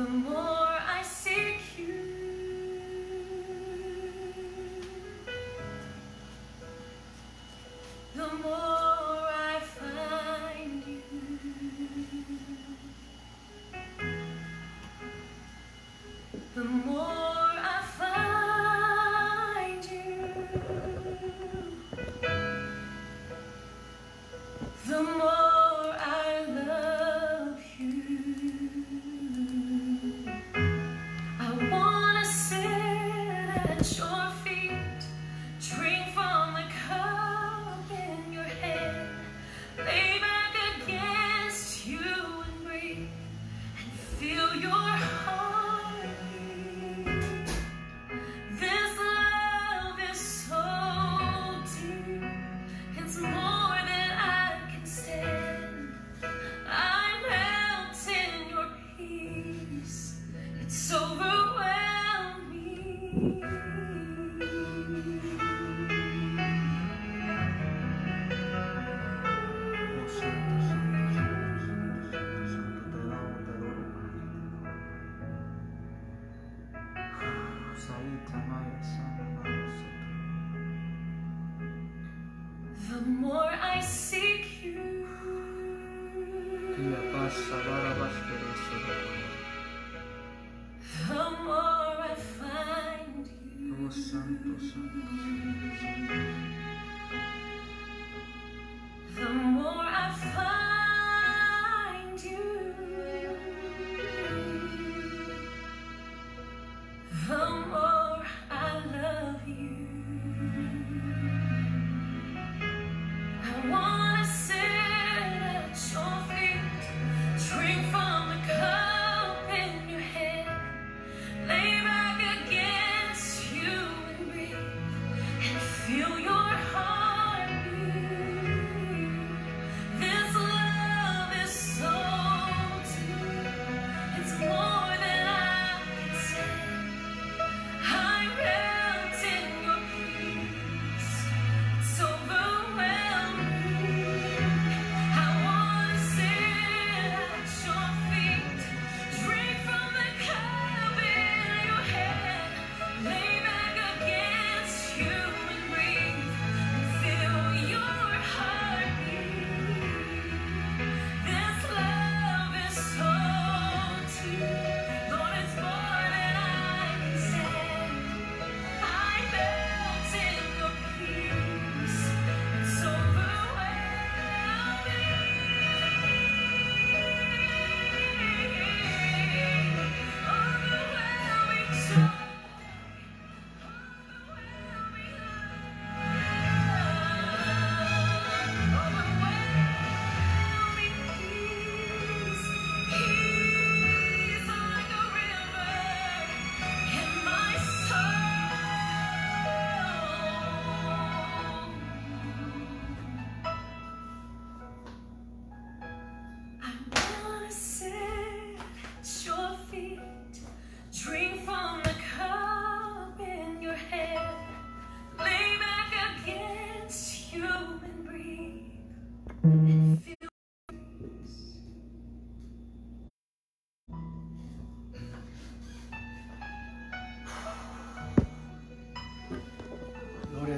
the more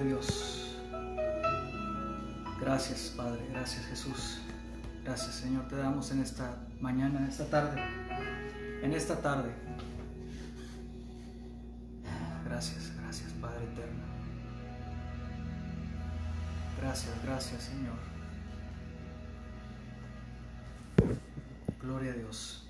Dios. Gracias, Padre. Gracias, Jesús. Gracias, Señor. Te damos en esta mañana, en esta tarde. En esta tarde. Gracias, gracias, Padre eterno. Gracias, gracias, Señor. Gloria a Dios.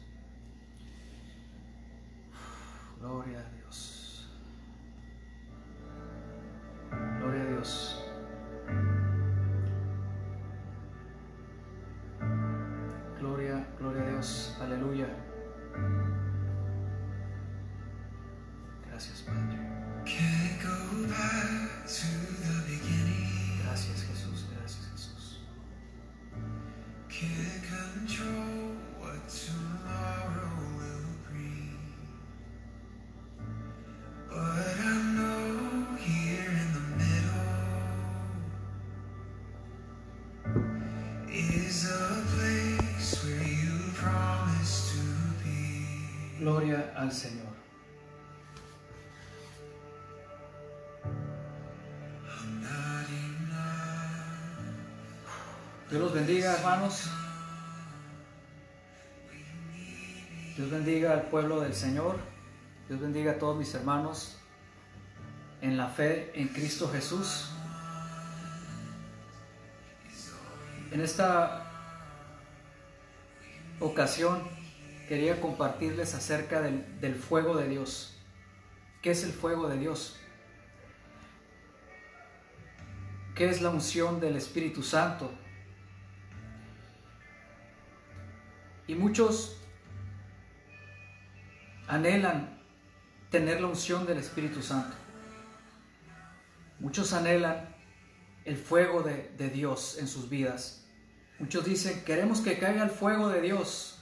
Al Señor. Dios los bendiga, hermanos. Dios bendiga al pueblo del Señor. Dios bendiga a todos mis hermanos en la fe en Cristo Jesús. En esta ocasión quería compartirles acerca del, fuego de Dios. ¿Qué es el fuego de Dios? ¿Qué es la unción del Espíritu Santo? Y muchos anhelan tener la unción del Espíritu Santo. Muchos anhelan el fuego de Dios en sus vidas. Muchos dicen, queremos que caiga el fuego de Dios.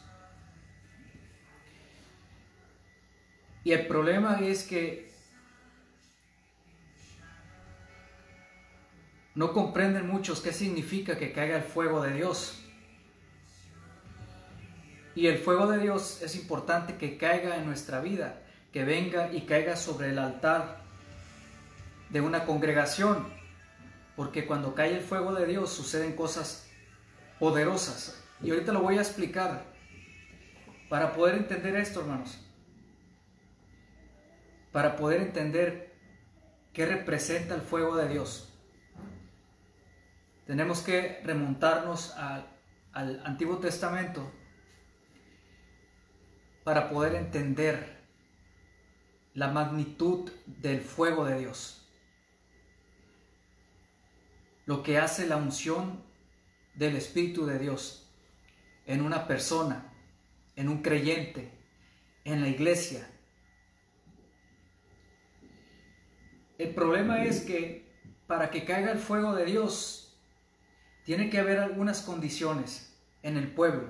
Y el problema es que no comprenden muchos qué significa que caiga el fuego de Dios. Y el fuego de Dios es importante que caiga en nuestra vida, que venga y caiga sobre el altar de una congregación, porque cuando cae el fuego de Dios suceden cosas poderosas. Y ahorita lo voy a explicar para poder entender esto, hermanos. Para poder entender qué representa el fuego de Dios. Tenemos que remontarnos al, Antiguo Testamento para poder entender la magnitud del fuego de Dios. Lo que hace la unción del Espíritu de Dios en una persona, en un creyente, en la iglesia. El problema es que para que caiga el fuego de Dios, tiene que haber algunas condiciones en el pueblo.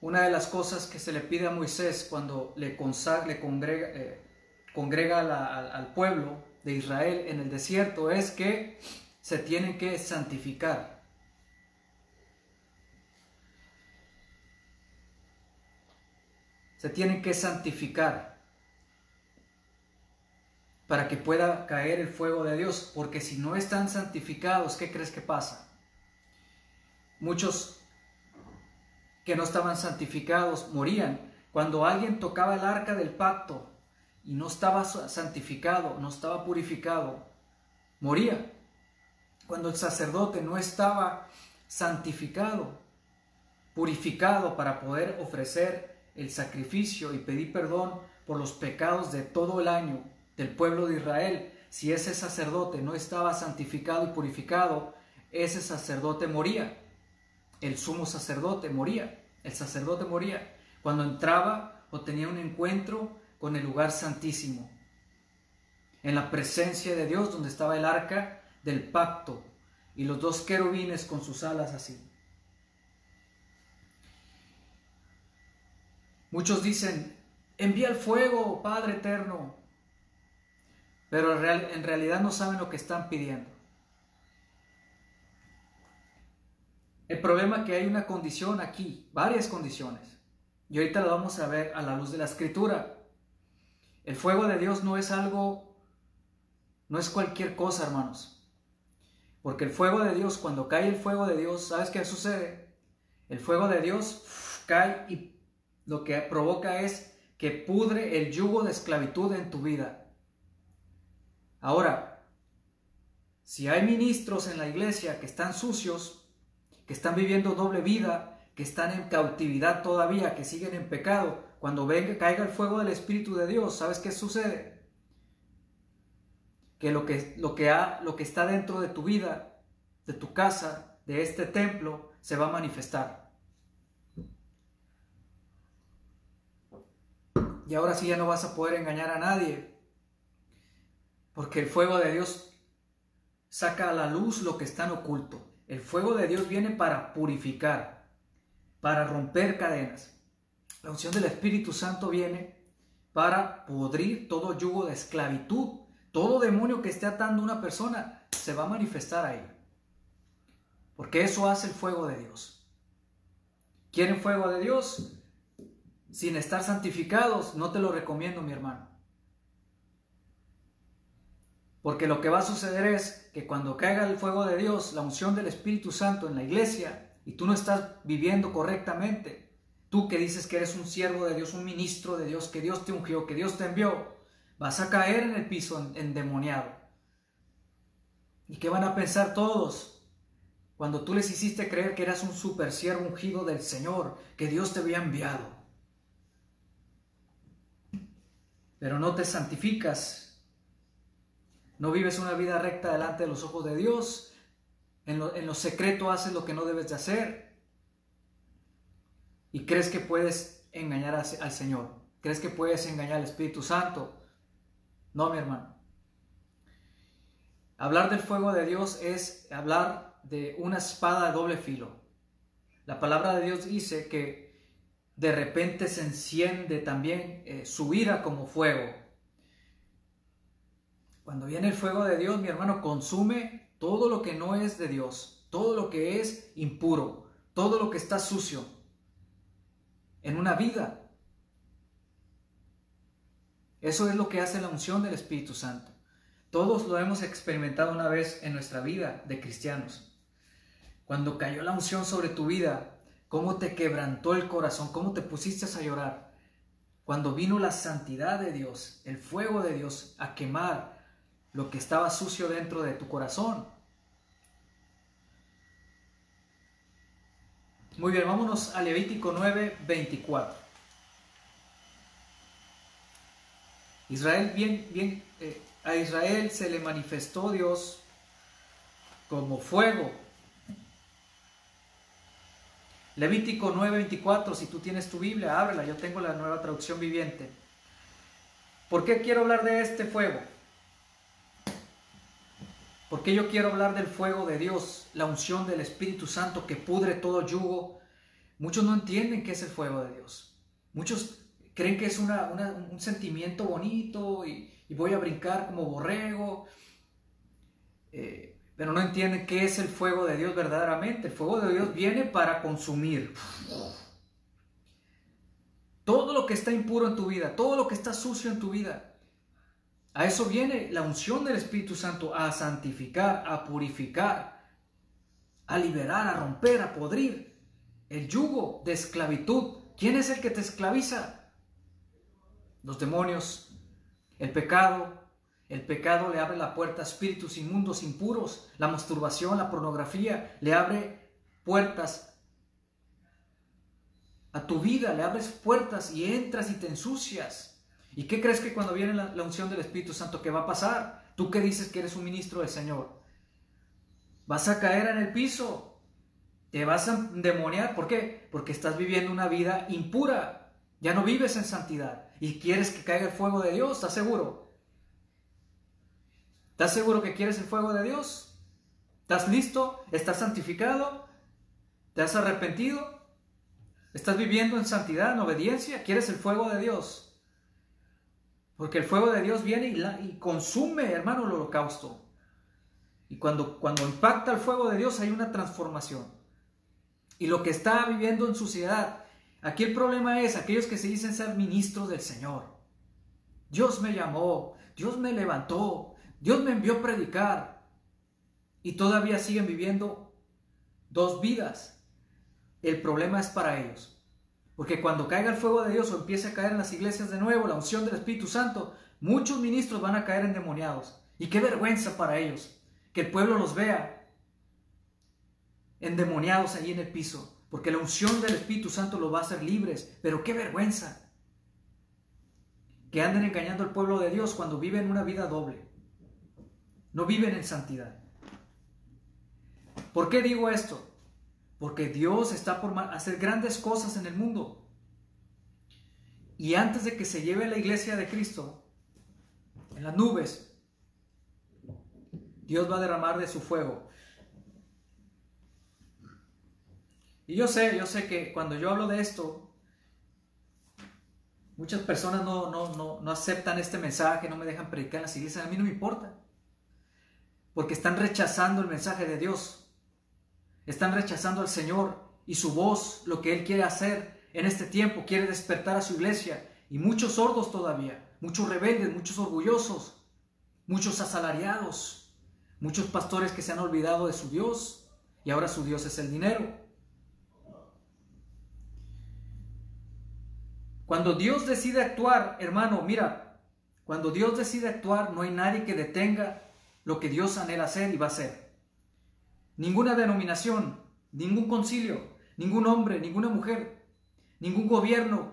Una de las cosas que se le pide a Moisés cuando le, consagra, le congrega, eh, congrega al pueblo de Israel en el desierto es que se tienen que santificar. Se tienen que santificar para que pueda caer el fuego de Dios, porque si no están santificados, ¿qué crees que pasa? Muchos que no estaban santificados morían. Cuando alguien tocaba el arca del pacto y no estaba santificado, no estaba purificado, moría. Cuando el sacerdote no estaba santificado, purificado para poder ofrecer el sacrificio y pedir perdón por los pecados de todo el año del pueblo de Israel, si ese sacerdote no estaba santificado y purificado, ese sacerdote moría. El sumo sacerdote moría. El sacerdote moría cuando entraba o tenía un encuentro con el lugar santísimo, en la presencia de Dios donde estaba el arca del pacto y los dos querubines con sus alas así. Muchos dicen, envía el fuego, Padre eterno, pero en, real, en realidad no saben lo que están pidiendo. El problema es que hay una condición aquí, varias condiciones, y ahorita lo vamos a ver a la luz de la escritura. El fuego de Dios no es algo, no es cualquier cosa, hermanos. Porque el fuego de Dios, cuando cae el fuego de Dios, ¿sabes qué sucede? El fuego de Dios cae y lo que provoca es que pudre el yugo de esclavitud en tu vida. Ahora, si hay ministros en la iglesia que están sucios, que están viviendo doble vida, que están en cautividad todavía, que siguen en pecado, cuando venga, caiga el fuego del Espíritu de Dios, ¿sabes qué sucede? Que lo que, lo que, ha, lo que está dentro de tu vida, de tu casa, de este templo, se va a manifestar. Y ahora sí ya no vas a poder engañar a nadie, porque el fuego de Dios saca a la luz lo que está oculto. El fuego de Dios viene para purificar, para romper cadenas. La unción del Espíritu Santo viene para podrir todo yugo de esclavitud. Todo demonio que esté atando a una persona se va a manifestar ahí. Porque eso hace el fuego de Dios. quieren fuego de Dios sin estar santificados, no te lo recomiendo, mi hermano. Porque lo que va a suceder es que cuando caiga el fuego de Dios, la unción del Espíritu Santo en la iglesia, y tú no estás viviendo correctamente, tú que dices que eres un siervo de Dios, un ministro de Dios, que Dios te ungió, que Dios te envió, vas a caer en el piso endemoniado. ¿Y qué van a pensar todos? Cuando tú les hiciste creer que eras un super siervo ungido del Señor, que Dios te había enviado. Pero no te santificas, no vives una vida recta delante de los ojos de Dios, en lo, secreto haces lo que no debes de hacer y crees que puedes engañar al Señor, crees que puedes engañar al Espíritu Santo. No, mi hermano. Hablar del fuego de Dios es hablar de una espada de doble filo. La palabra de Dios dice que de repente se enciende también eh, su ira como fuego. Cuando viene el fuego de Dios, mi hermano, consume todo lo que no es de Dios, todo lo que es impuro, todo lo que está sucio en una vida. Eso es lo que hace la unción del Espíritu Santo. Todos lo hemos experimentado una vez en nuestra vida de cristianos. Cuando cayó la unción sobre tu vida, cómo te quebrantó el corazón, cómo te pusiste a llorar. Cuando vino la santidad de Dios, el fuego de Dios a quemar lo que estaba sucio dentro de tu corazón. Muy bien, vámonos a Levítico 9, 24. Israel bien, bien, eh, a Israel se le manifestó Dios como fuego. Levítico 9:24, si tú tienes tu Biblia, ábrela, yo tengo la nueva traducción viviente. ¿Por qué quiero hablar de este fuego? Porque yo quiero hablar del fuego de Dios, la unción del Espíritu Santo que pudre todo yugo. Muchos no entienden qué es el fuego de Dios. Muchos creen que es un sentimiento bonito y, voy a brincar como borrego, eh, pero no entienden qué es el fuego de Dios verdaderamente. El fuego de Dios viene para consumir. Todo lo que está impuro en tu vida, todo lo que está sucio en tu vida. A eso viene la unción del Espíritu Santo, a santificar, a purificar, a liberar, a romper, a podrir el yugo de esclavitud. ¿Quién es el que te esclaviza? los demonios, el pecado. El pecado le abre la puerta a espíritus inmundos, impuros. La masturbación, la pornografía, le abre puertas a tu vida, le abres puertas y entras y te ensucias. ¿Y qué crees que cuando viene la, unción del Espíritu Santo, qué va a pasar? Tú que dices que eres un ministro del Señor, vas a caer en el piso, te vas a demoniar. ¿Por qué? Porque estás viviendo una vida impura, ya no vives en santidad y quieres que caiga el fuego de Dios, ¿estás seguro? ¿Estás seguro que quieres el fuego de Dios? ¿Estás listo? ¿Estás santificado? ¿Te has arrepentido? ¿Estás viviendo en santidad, en obediencia? ¿Quieres el fuego de Dios? Porque el fuego de Dios viene y, consume, hermano, el holocausto. Y cuando, cuando impacta el fuego de Dios hay una transformación. Y lo que está viviendo en suciedad Aquí el problema es aquellos que se dicen ser ministros del Señor. Dios me llamó, Dios me levantó, Dios me envió a predicar y todavía siguen viviendo dos vidas. El problema es para ellos. Porque cuando caiga el fuego de Dios o empiece a caer en las iglesias de nuevo la unción del Espíritu Santo, muchos ministros van a caer endemoniados. Y qué vergüenza para ellos que el pueblo los vea endemoniados allí en el piso porque la unción del Espíritu Santo los va a hacer libres. Pero qué vergüenza que anden engañando al pueblo de Dios cuando viven una vida doble. No viven en santidad. ¿Por qué digo esto? Porque Dios está por hacer grandes cosas en el mundo. Y antes de que se lleve la iglesia de Cristo en las nubes, Dios va a derramar de su fuego Y yo sé, yo sé que cuando yo hablo de esto, muchas personas no, no, aceptan este mensaje, no me dejan predicar en las iglesias, a mí no me importa. Porque están rechazando el mensaje de Dios. Están rechazando al Señor y su voz, lo que Él quiere hacer en este tiempo, quiere despertar a su iglesia. Y muchos sordos todavía, muchos rebeldes, muchos orgullosos, muchos asalariados, muchos pastores que se han olvidado de su Dios y ahora su Dios es el dinero. Cuando Dios decide actuar, hermano, mira, cuando Dios decide actuar, no hay nadie que detenga lo que Dios anhela hacer y va a hacer. Ninguna denominación, ningún concilio, ningún hombre, ninguna mujer, ningún gobierno,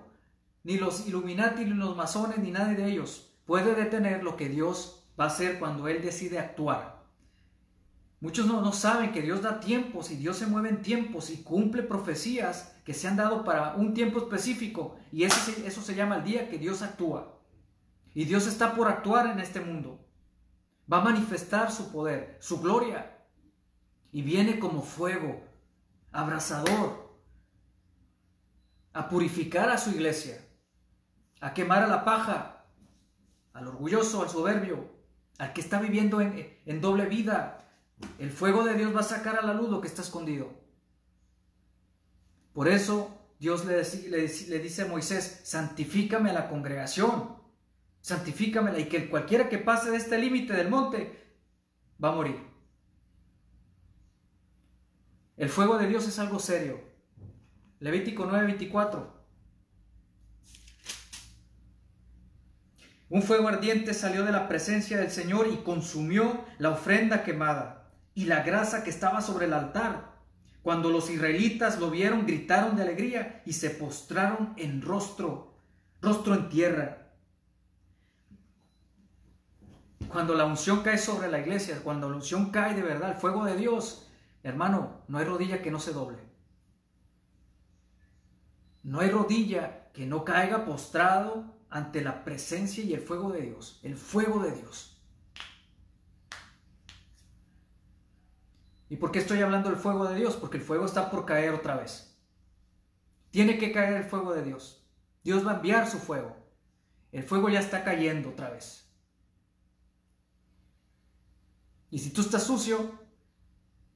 ni los Illuminati, ni los masones, ni nadie de ellos puede detener lo que Dios va a hacer cuando Él decide actuar. Muchos no, no saben que Dios da tiempos y Dios se mueve en tiempos y cumple profecías que se han dado para un tiempo específico y eso, eso se llama el día que Dios actúa. Y Dios está por actuar en este mundo. Va a manifestar su poder, su gloria. Y viene como fuego, abrasador, a purificar a su iglesia, a quemar a la paja, al orgulloso, al soberbio, al que está viviendo en, doble vida. El fuego de Dios va a sacar a la luz lo que está escondido. Por eso Dios le, le, dice a Moisés, santifícame a la congregación, santifícamela y que cualquiera que pase de este límite del monte va a morir. El fuego de Dios es algo serio. Levítico 9:24. Un fuego ardiente salió de la presencia del Señor y consumió la ofrenda quemada y la grasa que estaba sobre el altar. Cuando los israelitas lo vieron, gritaron de alegría y se postraron en rostro, rostro en tierra. Cuando la unción cae sobre la iglesia, cuando la unción cae de verdad, el fuego de Dios, hermano, no hay rodilla que no se doble. No hay rodilla que no caiga postrado ante la presencia y el fuego de Dios, el fuego de Dios. ¿Y por qué estoy hablando del fuego de Dios? Porque el fuego está por caer otra vez. Tiene que caer el fuego de Dios. Dios va a enviar su fuego. El fuego ya está cayendo otra vez. Y si tú estás sucio,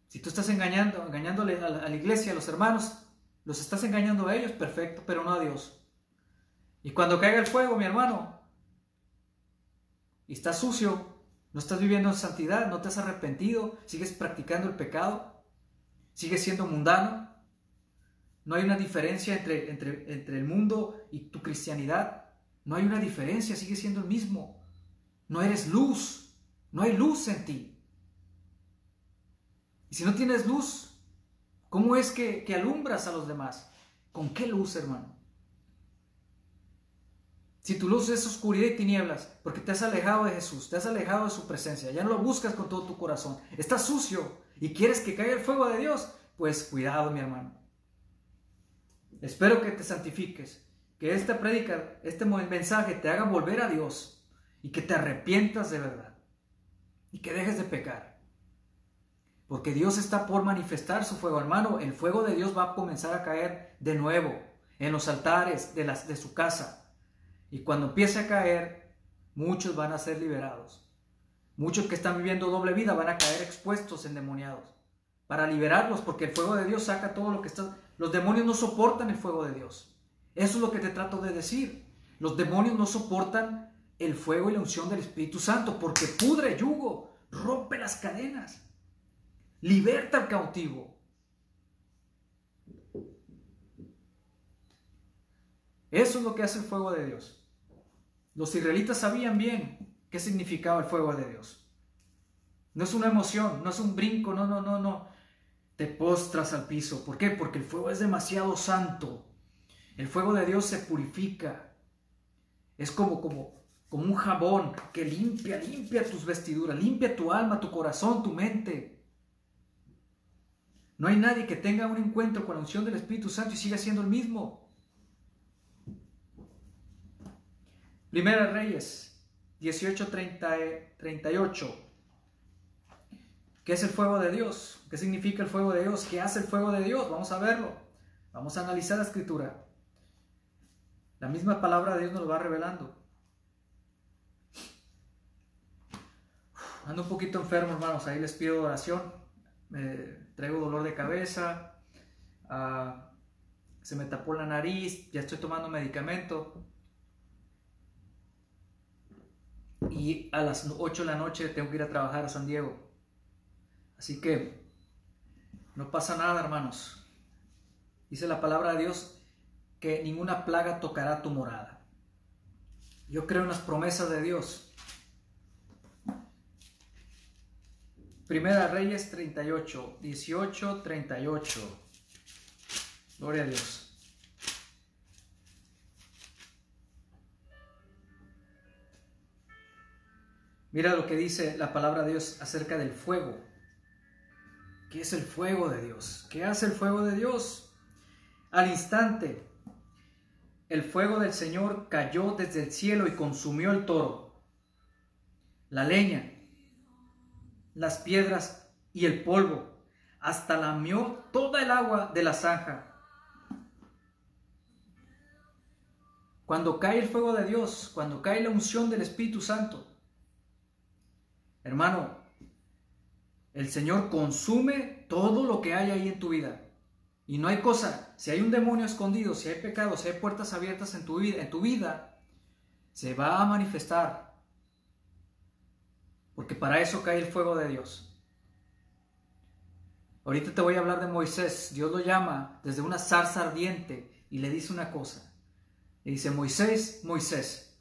si tú estás engañando, engañándole a la, iglesia, a los hermanos, los estás engañando a ellos, perfecto, pero no a Dios. Y cuando caiga el fuego, mi hermano, y estás sucio, no estás viviendo en santidad, no te has arrepentido, sigues practicando el pecado, sigues siendo mundano, no hay una diferencia entre, entre, entre el mundo y tu cristianidad, no hay una diferencia, sigues siendo el mismo, no eres luz, no hay luz en ti. Y si no tienes luz, ¿cómo es que, alumbras a los demás? ¿Con qué luz, hermano? Si tu luz es oscuridad y tinieblas, porque te has alejado de Jesús, te has alejado de su presencia, ya no lo buscas con todo tu corazón, estás sucio y quieres que caiga el fuego de Dios, pues cuidado, mi hermano. Espero que te santifiques, que esta prédica, este mensaje te haga volver a Dios y que te arrepientas de verdad y que dejes de pecar. Porque Dios está por manifestar su fuego, hermano. El fuego de Dios va a comenzar a caer de nuevo en los altares de, las, de su casa y cuando empiece a caer, muchos van a ser liberados. Muchos que están viviendo doble vida van a caer expuestos, endemoniados. Para liberarlos, porque el fuego de Dios saca todo lo que está... Los demonios no soportan el fuego de Dios. Eso es lo que te trato de decir. Los demonios no soportan el fuego y la unción del Espíritu Santo porque pudre yugo, rompe las cadenas, liberta al cautivo. Eso es lo que hace el fuego de Dios. Los israelitas sabían bien qué significaba el fuego de Dios. No es una emoción, no es un brinco, no, no, no, no. Te postras al piso. ¿Por qué? Porque el fuego es demasiado santo. El fuego de Dios se purifica. Es como, como, como un jabón que limpia, limpia tus vestiduras, limpia tu alma, tu corazón, tu mente. No hay nadie que tenga un encuentro con la unción del Espíritu Santo y siga siendo el mismo. Primera Reyes 18:38. ¿Qué es el fuego de Dios? ¿Qué significa el fuego de Dios? ¿Qué hace el fuego de Dios? Vamos a verlo. Vamos a analizar la escritura. La misma palabra de Dios nos lo va revelando. Ando un poquito enfermo, hermanos. Ahí les pido oración. Me traigo dolor de cabeza. ah, se me tapó la nariz, ya estoy tomando medicamento. Y a las 8 de la noche tengo que ir a trabajar a San Diego. Así que no pasa nada, hermanos. Dice la palabra de Dios que ninguna plaga tocará tu morada. Yo creo en las promesas de Dios. Primera Reyes 38, 18, 38. Gloria a Dios. Mira lo que dice la palabra de Dios acerca del fuego. ¿Qué es el fuego de Dios? ¿Qué hace el fuego de Dios? Al instante, el fuego del Señor cayó desde el cielo y consumió el toro, la leña, las piedras y el polvo, hasta lamió toda el agua de la zanja. Cuando cae el fuego de Dios, cuando cae la unción del Espíritu Santo, hermano, el Señor consume todo lo que hay ahí en tu vida. Y no hay cosa, si hay un demonio escondido, si hay pecado, si hay puertas abiertas en tu vida, en tu vida se va a manifestar. Porque para eso cae el fuego de Dios. Ahorita te voy a hablar de Moisés. Dios lo llama desde una zarza ardiente y le dice una cosa. Le dice, Moisés, Moisés,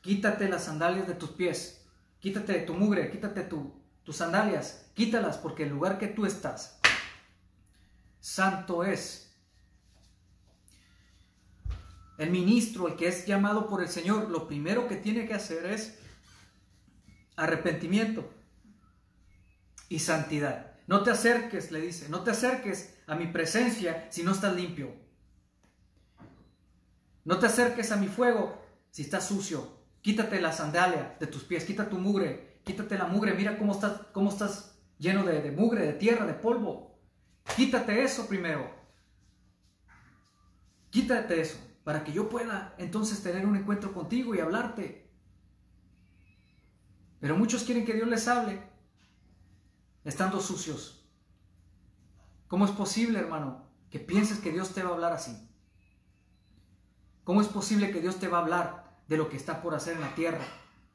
quítate las sandalias de tus pies, quítate tu mugre, quítate tus sandalias, quítalas porque el lugar que tú estás, santo es. El ministro, el que es llamado por el Señor, lo primero que tiene que hacer es arrepentimiento y santidad. No te acerques, le dice, no te acerques a mi presencia si no estás limpio. No te acerques a mi fuego si estás sucio. Quítate la sandalia de tus pies, quita tu mugre, quítate la mugre, mira cómo estás, cómo estás lleno de, de mugre, de tierra, de polvo. Quítate eso primero. Quítate eso para que yo pueda entonces tener un encuentro contigo y hablarte. Pero muchos quieren que Dios les hable estando sucios. ¿Cómo es posible, hermano, que pienses que Dios te va a hablar así? ¿Cómo es posible que Dios te va a hablar de lo que está por hacer en la tierra?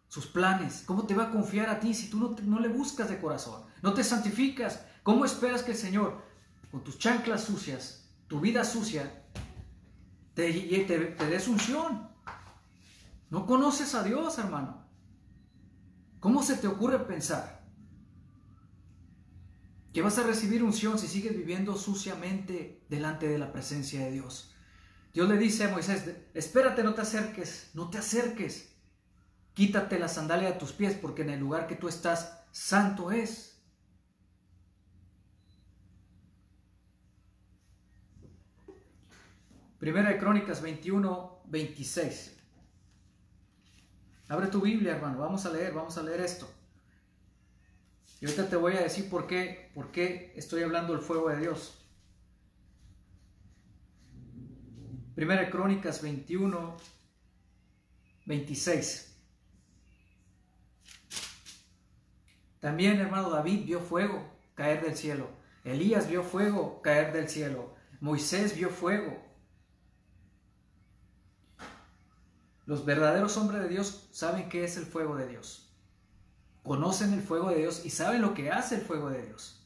Sus planes. ¿Cómo te va a confiar a ti si tú no, no le buscas de corazón? No te santificas. ¿Cómo esperas que el Señor, con tus chanclas sucias, tu vida sucia, te, te, te des unción? No conoces a Dios, hermano. ¿Cómo se te ocurre pensar que vas a recibir unción si sigues viviendo suciamente delante de la presencia de Dios? Dios le dice a Moisés, espérate, no te acerques, no te acerques. Quítate la sandalia de tus pies porque en el lugar que tú estás, santo es. Primera de Crónicas 21, 26. Abre tu Biblia, hermano, vamos a leer, vamos a leer esto. Y ahorita te voy a decir por qué, por qué estoy hablando del fuego de Dios. Primera Crónicas 21, 26. También, hermano, David vio fuego caer del cielo. Elías vio fuego caer del cielo. Moisés vio fuego. Los verdaderos hombres de Dios saben qué es el fuego de Dios. Conocen el fuego de Dios y saben lo que hace el fuego de Dios.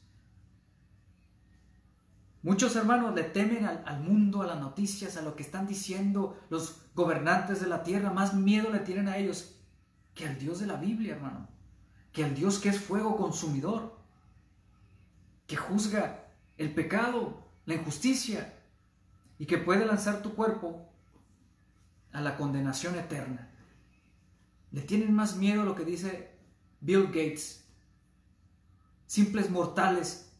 Muchos hermanos le temen al, mundo, a las noticias, a lo que están diciendo los gobernantes de la tierra. Más miedo le tienen a ellos que al Dios de la Biblia, hermano. Que al Dios que es fuego consumidor. Que juzga el pecado, la injusticia. Y que puede lanzar tu cuerpo a la condenación eterna. Le tienen más miedo a lo que dice Bill Gates. Simples mortales.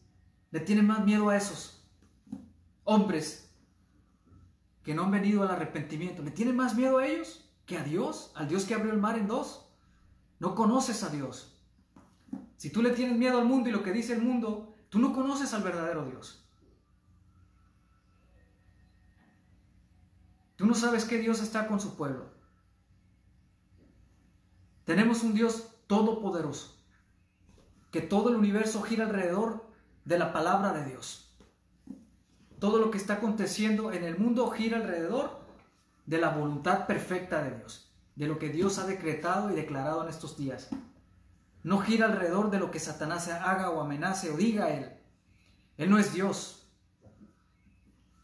Le tienen más miedo a esos hombres que no han venido al arrepentimiento, ¿le tienen más miedo a ellos que a Dios? Al Dios que abrió el mar en dos. No conoces a Dios. Si tú le tienes miedo al mundo y lo que dice el mundo, tú no conoces al verdadero Dios. Tú no sabes que Dios está con su pueblo. Tenemos un Dios todopoderoso, que todo el universo gira alrededor de la palabra de Dios. todo lo que está aconteciendo en el mundo gira alrededor de la voluntad perfecta de Dios, de lo que Dios ha decretado y declarado en estos días. No gira alrededor de lo que Satanás haga o amenace o diga a él. Él no es Dios.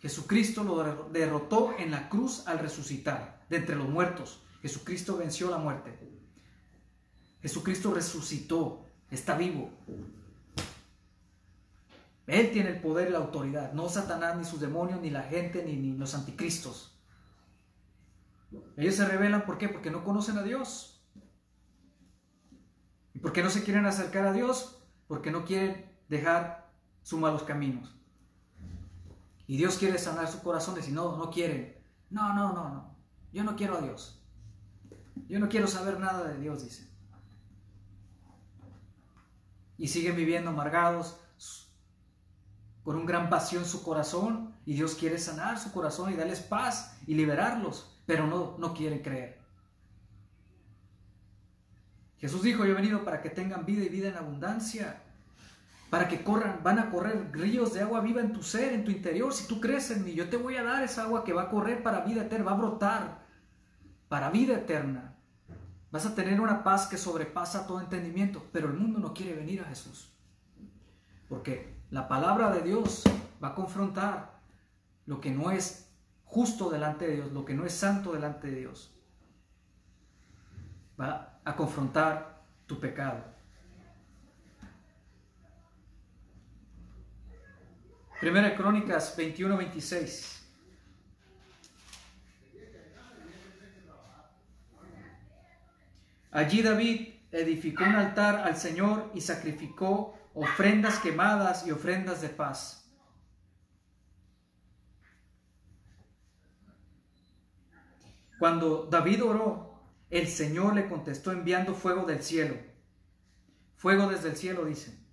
Jesucristo lo derrotó en la cruz al resucitar de entre los muertos. Jesucristo venció la muerte. Jesucristo resucitó, está vivo. Él tiene el poder y la autoridad, no Satanás, ni sus demonios, ni la gente, ni, los anticristos. Ellos se rebelan, ¿por qué? Porque no conocen a Dios. ¿Y por qué no se quieren acercar a Dios? Porque no quieren dejar sus malos caminos. Y Dios quiere sanar sus corazones y no, no quieren. No, no, no, no. Yo no quiero a Dios. Yo no quiero saber nada de Dios, dice. Y siguen viviendo amargados, con un gran pasión en su corazón, y Dios quiere sanar su corazón y darles paz y liberarlos, pero no, no quieren creer. Jesús dijo, yo he venido para que tengan vida y vida en abundancia, para que corran, van a correr ríos de agua viva en tu ser, en tu interior. Si tú crees en mí, yo te voy a dar esa agua que va a correr para vida eterna, va a brotar para vida eterna. Vas a tener una paz que sobrepasa todo entendimiento, pero el mundo no quiere venir a Jesús. Porque la palabra de Dios va a confrontar lo que no es justo delante de Dios, lo que no es santo delante de Dios. Va a confrontar tu pecado. Primera Crónicas 21-26. Allí David edificó un altar al Señor y sacrificó ofrendas quemadas y ofrendas de paz. Cuando David oró, el Señor le contestó enviando fuego del cielo. Fuego desde el cielo, dice.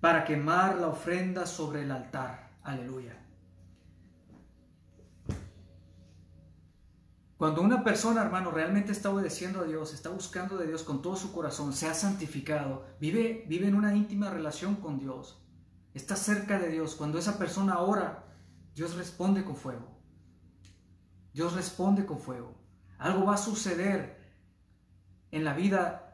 Para quemar la ofrenda sobre el altar. Aleluya. Cuando una persona, hermano, realmente está obedeciendo a Dios, está buscando de Dios con todo su corazón, se ha santificado, vive, vive en una íntima relación con Dios, está cerca de Dios, cuando esa persona ora, Dios responde con fuego. Dios responde con fuego. Algo va a suceder en la vida,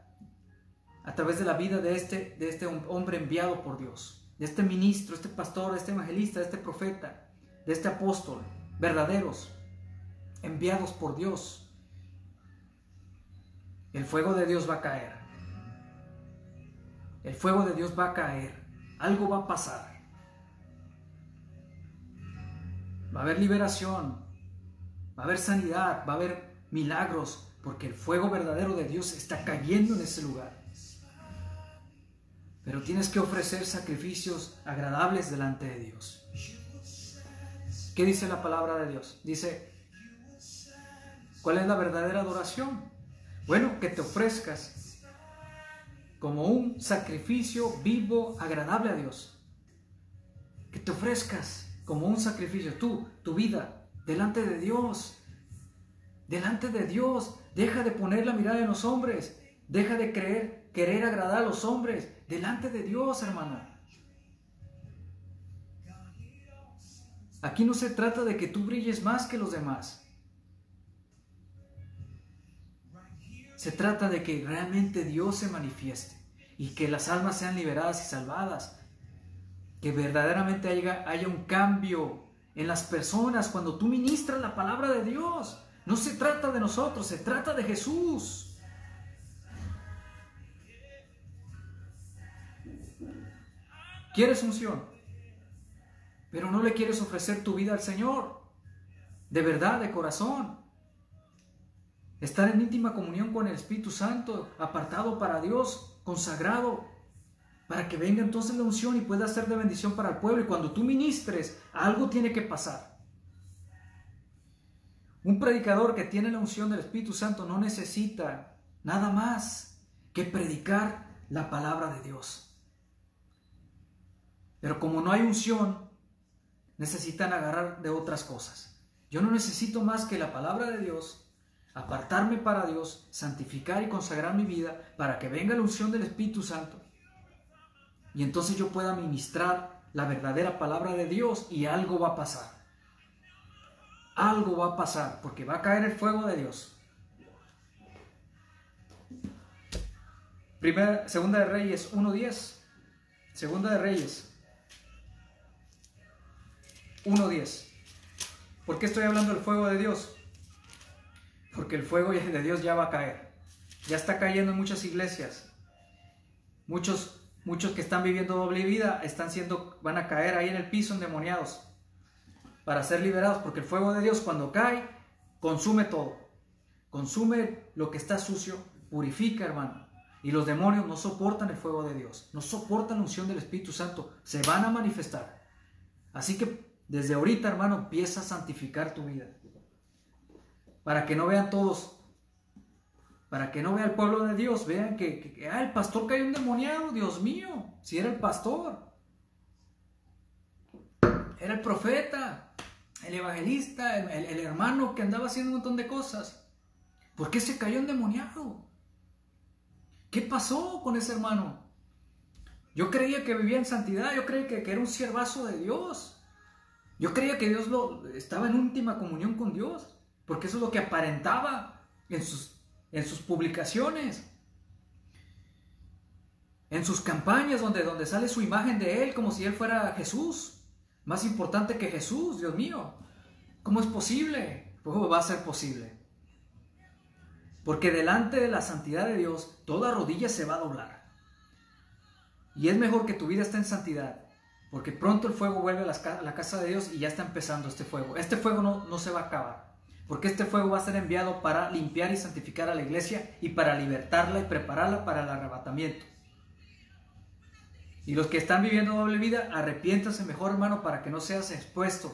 a través de la vida de este, de este hombre enviado por Dios, de este ministro, este pastor, este evangelista, este profeta, de este apóstol, verdaderos enviados por Dios, el fuego de Dios va a caer. El fuego de Dios va a caer. Algo va a pasar. Va a haber liberación. Va a haber sanidad. Va a haber milagros. Porque el fuego verdadero de Dios está cayendo en ese lugar. Pero tienes que ofrecer sacrificios agradables delante de Dios. ¿Qué dice la palabra de Dios? Dice, ¿Cuál es la verdadera adoración? Bueno, que te ofrezcas como un sacrificio vivo, agradable a Dios. Que te ofrezcas como un sacrificio, tú, tu vida, delante de Dios. Delante de Dios. Deja de poner la mirada en los hombres. Deja de creer, querer agradar a los hombres. Delante de Dios, hermano. Aquí no se trata de que tú brilles más que los demás. Se trata de que realmente Dios se manifieste y que las almas sean liberadas y salvadas. Que verdaderamente haya un cambio en las personas cuando tú ministras la palabra de Dios. No se trata de nosotros, se trata de Jesús. Quieres unción, pero no le quieres ofrecer tu vida al Señor. De verdad, de corazón. Estar en íntima comunión con el Espíritu Santo, apartado para Dios, consagrado, para que venga entonces la unción y pueda ser de bendición para el pueblo. Y cuando tú ministres, algo tiene que pasar. Un predicador que tiene la unción del Espíritu Santo no necesita nada más que predicar la palabra de Dios. Pero como no hay unción, necesitan agarrar de otras cosas. Yo no necesito más que la palabra de Dios apartarme para Dios, santificar y consagrar mi vida para que venga la unción del Espíritu Santo. Y entonces yo pueda ministrar la verdadera palabra de Dios y algo va a pasar. Algo va a pasar porque va a caer el fuego de Dios. Primera, segunda de Reyes 1.10. Segunda de Reyes 1.10. ¿Por qué estoy hablando del fuego de Dios? Porque el fuego de Dios ya va a caer. Ya está cayendo en muchas iglesias. Muchos, muchos que están viviendo doble vida están siendo, van a caer ahí en el piso endemoniados para ser liberados, porque el fuego de Dios cuando cae consume todo. Consume lo que está sucio, purifica, hermano. Y los demonios no soportan el fuego de Dios, no soportan la unción del Espíritu Santo, se van a manifestar. Así que desde ahorita, hermano, empieza a santificar tu vida. Para que no vean todos, para que no vea el pueblo de Dios, vean que, ah, el pastor cayó endemoniado, Dios mío, si era el pastor, era el profeta, el evangelista, el, hermano que andaba haciendo un montón de cosas. ¿Por qué se cayó endemoniado? ¿Qué pasó con ese hermano? Yo creía que vivía en santidad, yo creía que, era un siervazo de Dios. Yo creía que Dios lo, estaba en última comunión con Dios, porque eso es lo que aparentaba en sus, en sus publicaciones, en sus campañas donde, donde sale su imagen de Él como si Él fuera Jesús, más importante que Jesús, Dios mío. ¿Cómo es posible? ¿Cómo va a ser posible? Porque delante de la santidad de Dios, toda rodilla se va a doblar. Y es mejor que tu vida esté en santidad, porque pronto el fuego vuelve a la casa de Dios y ya está empezando este fuego. Este fuego no, no se va a acabar, porque este fuego va a ser enviado para limpiar y santificar a la iglesia y para libertarla y prepararla para el arrebatamiento. Y los que están viviendo doble vida, arrepiéntanse mejor, hermano, para que no seas expuesto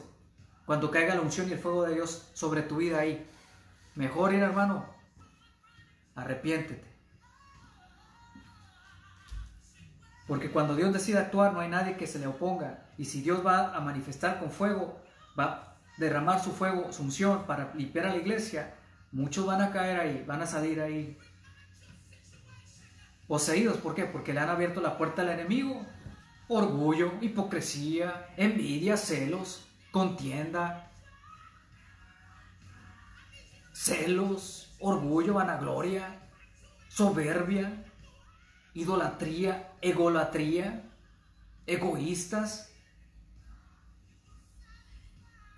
cuando caiga la unción y el fuego de Dios sobre tu vida ahí. Mejor ir, hermano, arrepiéntete. Porque cuando Dios decide actuar no hay nadie que se le oponga. Y si Dios va a manifestar con fuego, va a derramar su fuego, su unción para limpiar a la iglesia, muchos van a caer ahí, van a salir ahí poseídos. ¿Por qué? Porque le han abierto la puerta al enemigo. Orgullo, hipocresía, envidia, celos, contienda, celos, orgullo, vanagloria, soberbia, idolatría, egolatría, egoístas.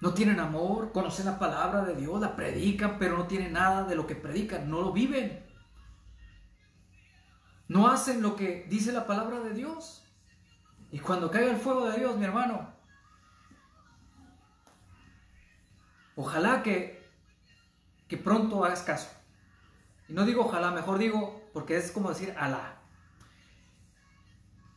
No tienen amor, conocen la palabra de Dios, la predican, pero no tienen nada de lo que predican, no lo viven. No hacen lo que dice la palabra de Dios. Y cuando caiga el fuego de Dios, mi hermano, ojalá que que pronto hagas caso. Y no digo ojalá, mejor digo, porque es como decir alá.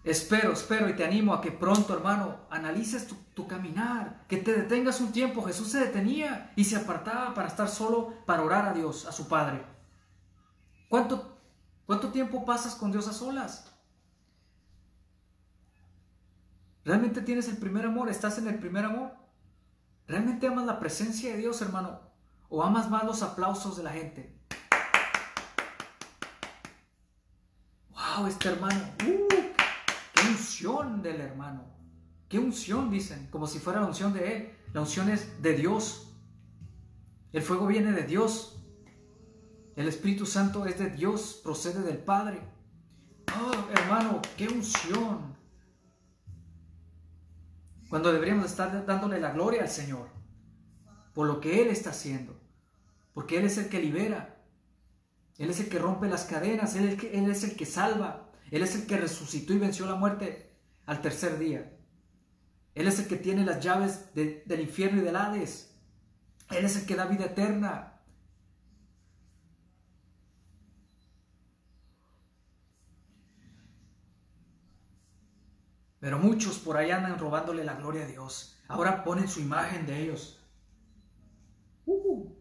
Espero, espero y te animo a que pronto, hermano, analices tu, caminar, que te detengas un tiempo. Jesús se detenía y se apartaba para estar solo, para orar a Dios, a su Padre. ¿Cuánto, cuánto tiempo pasas con Dios a solas? ¿Realmente tienes el primer amor? ¿Estás en el primer amor? ¿Realmente amas la presencia de Dios, hermano? ¿O amas más los aplausos de la gente? ¡Wow! Este hermano. ¡Uh! ¡Qué unción del hermano! ¡Qué unción! Dicen, como si fuera la unción de él. La unción es de Dios. El fuego viene de Dios. El Espíritu Santo es de Dios, procede del Padre. ¡Oh, hermano! ¡Qué unción! Cuando deberíamos estar dándole la gloria al Señor por lo que Él está haciendo. Porque Él es el que libera. Él es el que rompe las cadenas. Él es el que, salva. Él es el que resucitó y venció la muerte al tercer día. Él es el que tiene las llaves del infierno y del Hades. Él es el que da vida eterna. Pero muchos por ahí andan robándole la gloria a Dios. Ahora ponen su imagen de ellos. Uh,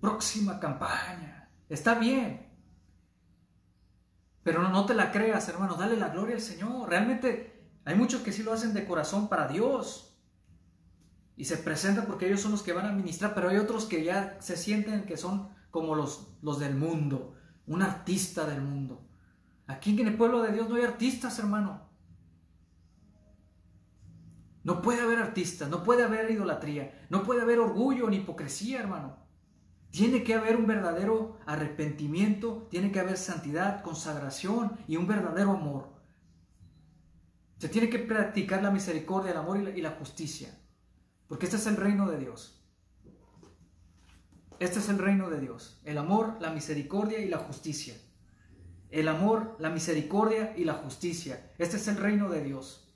próxima campaña. Está bien. Pero no, te la creas, hermano. Dale la gloria al Señor. Realmente hay muchos que sí lo hacen de corazón para Dios. Y se presentan porque ellos son los que van a ministrar. Pero hay otros que ya se sienten que son como los, los del mundo. Un artista del mundo. Aquí en el pueblo de Dios no hay artistas, hermano. No puede haber artistas, no puede haber idolatría, no puede haber orgullo ni hipocresía, hermano. Tiene que haber un verdadero arrepentimiento, tiene que haber santidad, consagración y un verdadero amor. Se tiene que practicar la misericordia, el amor y la, justicia, porque este es el reino de Dios. Este es el reino de Dios, el amor, la misericordia y la justicia. El amor, la misericordia y la justicia. Este es el reino de Dios.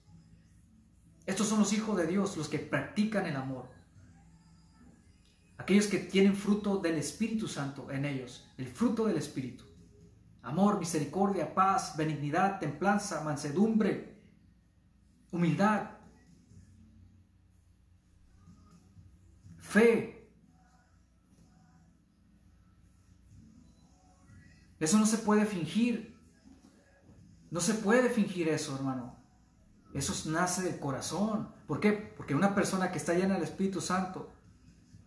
Estos son los hijos de Dios, los que practican el amor. Aquellos que tienen fruto del Espíritu Santo en ellos, el fruto del Espíritu. Amor, misericordia, paz, benignidad, templanza, mansedumbre, humildad, fe. Eso no se puede fingir. No se puede fingir eso, hermano. Eso nace del corazón. ¿Por qué? Porque una persona que está llena del Espíritu Santo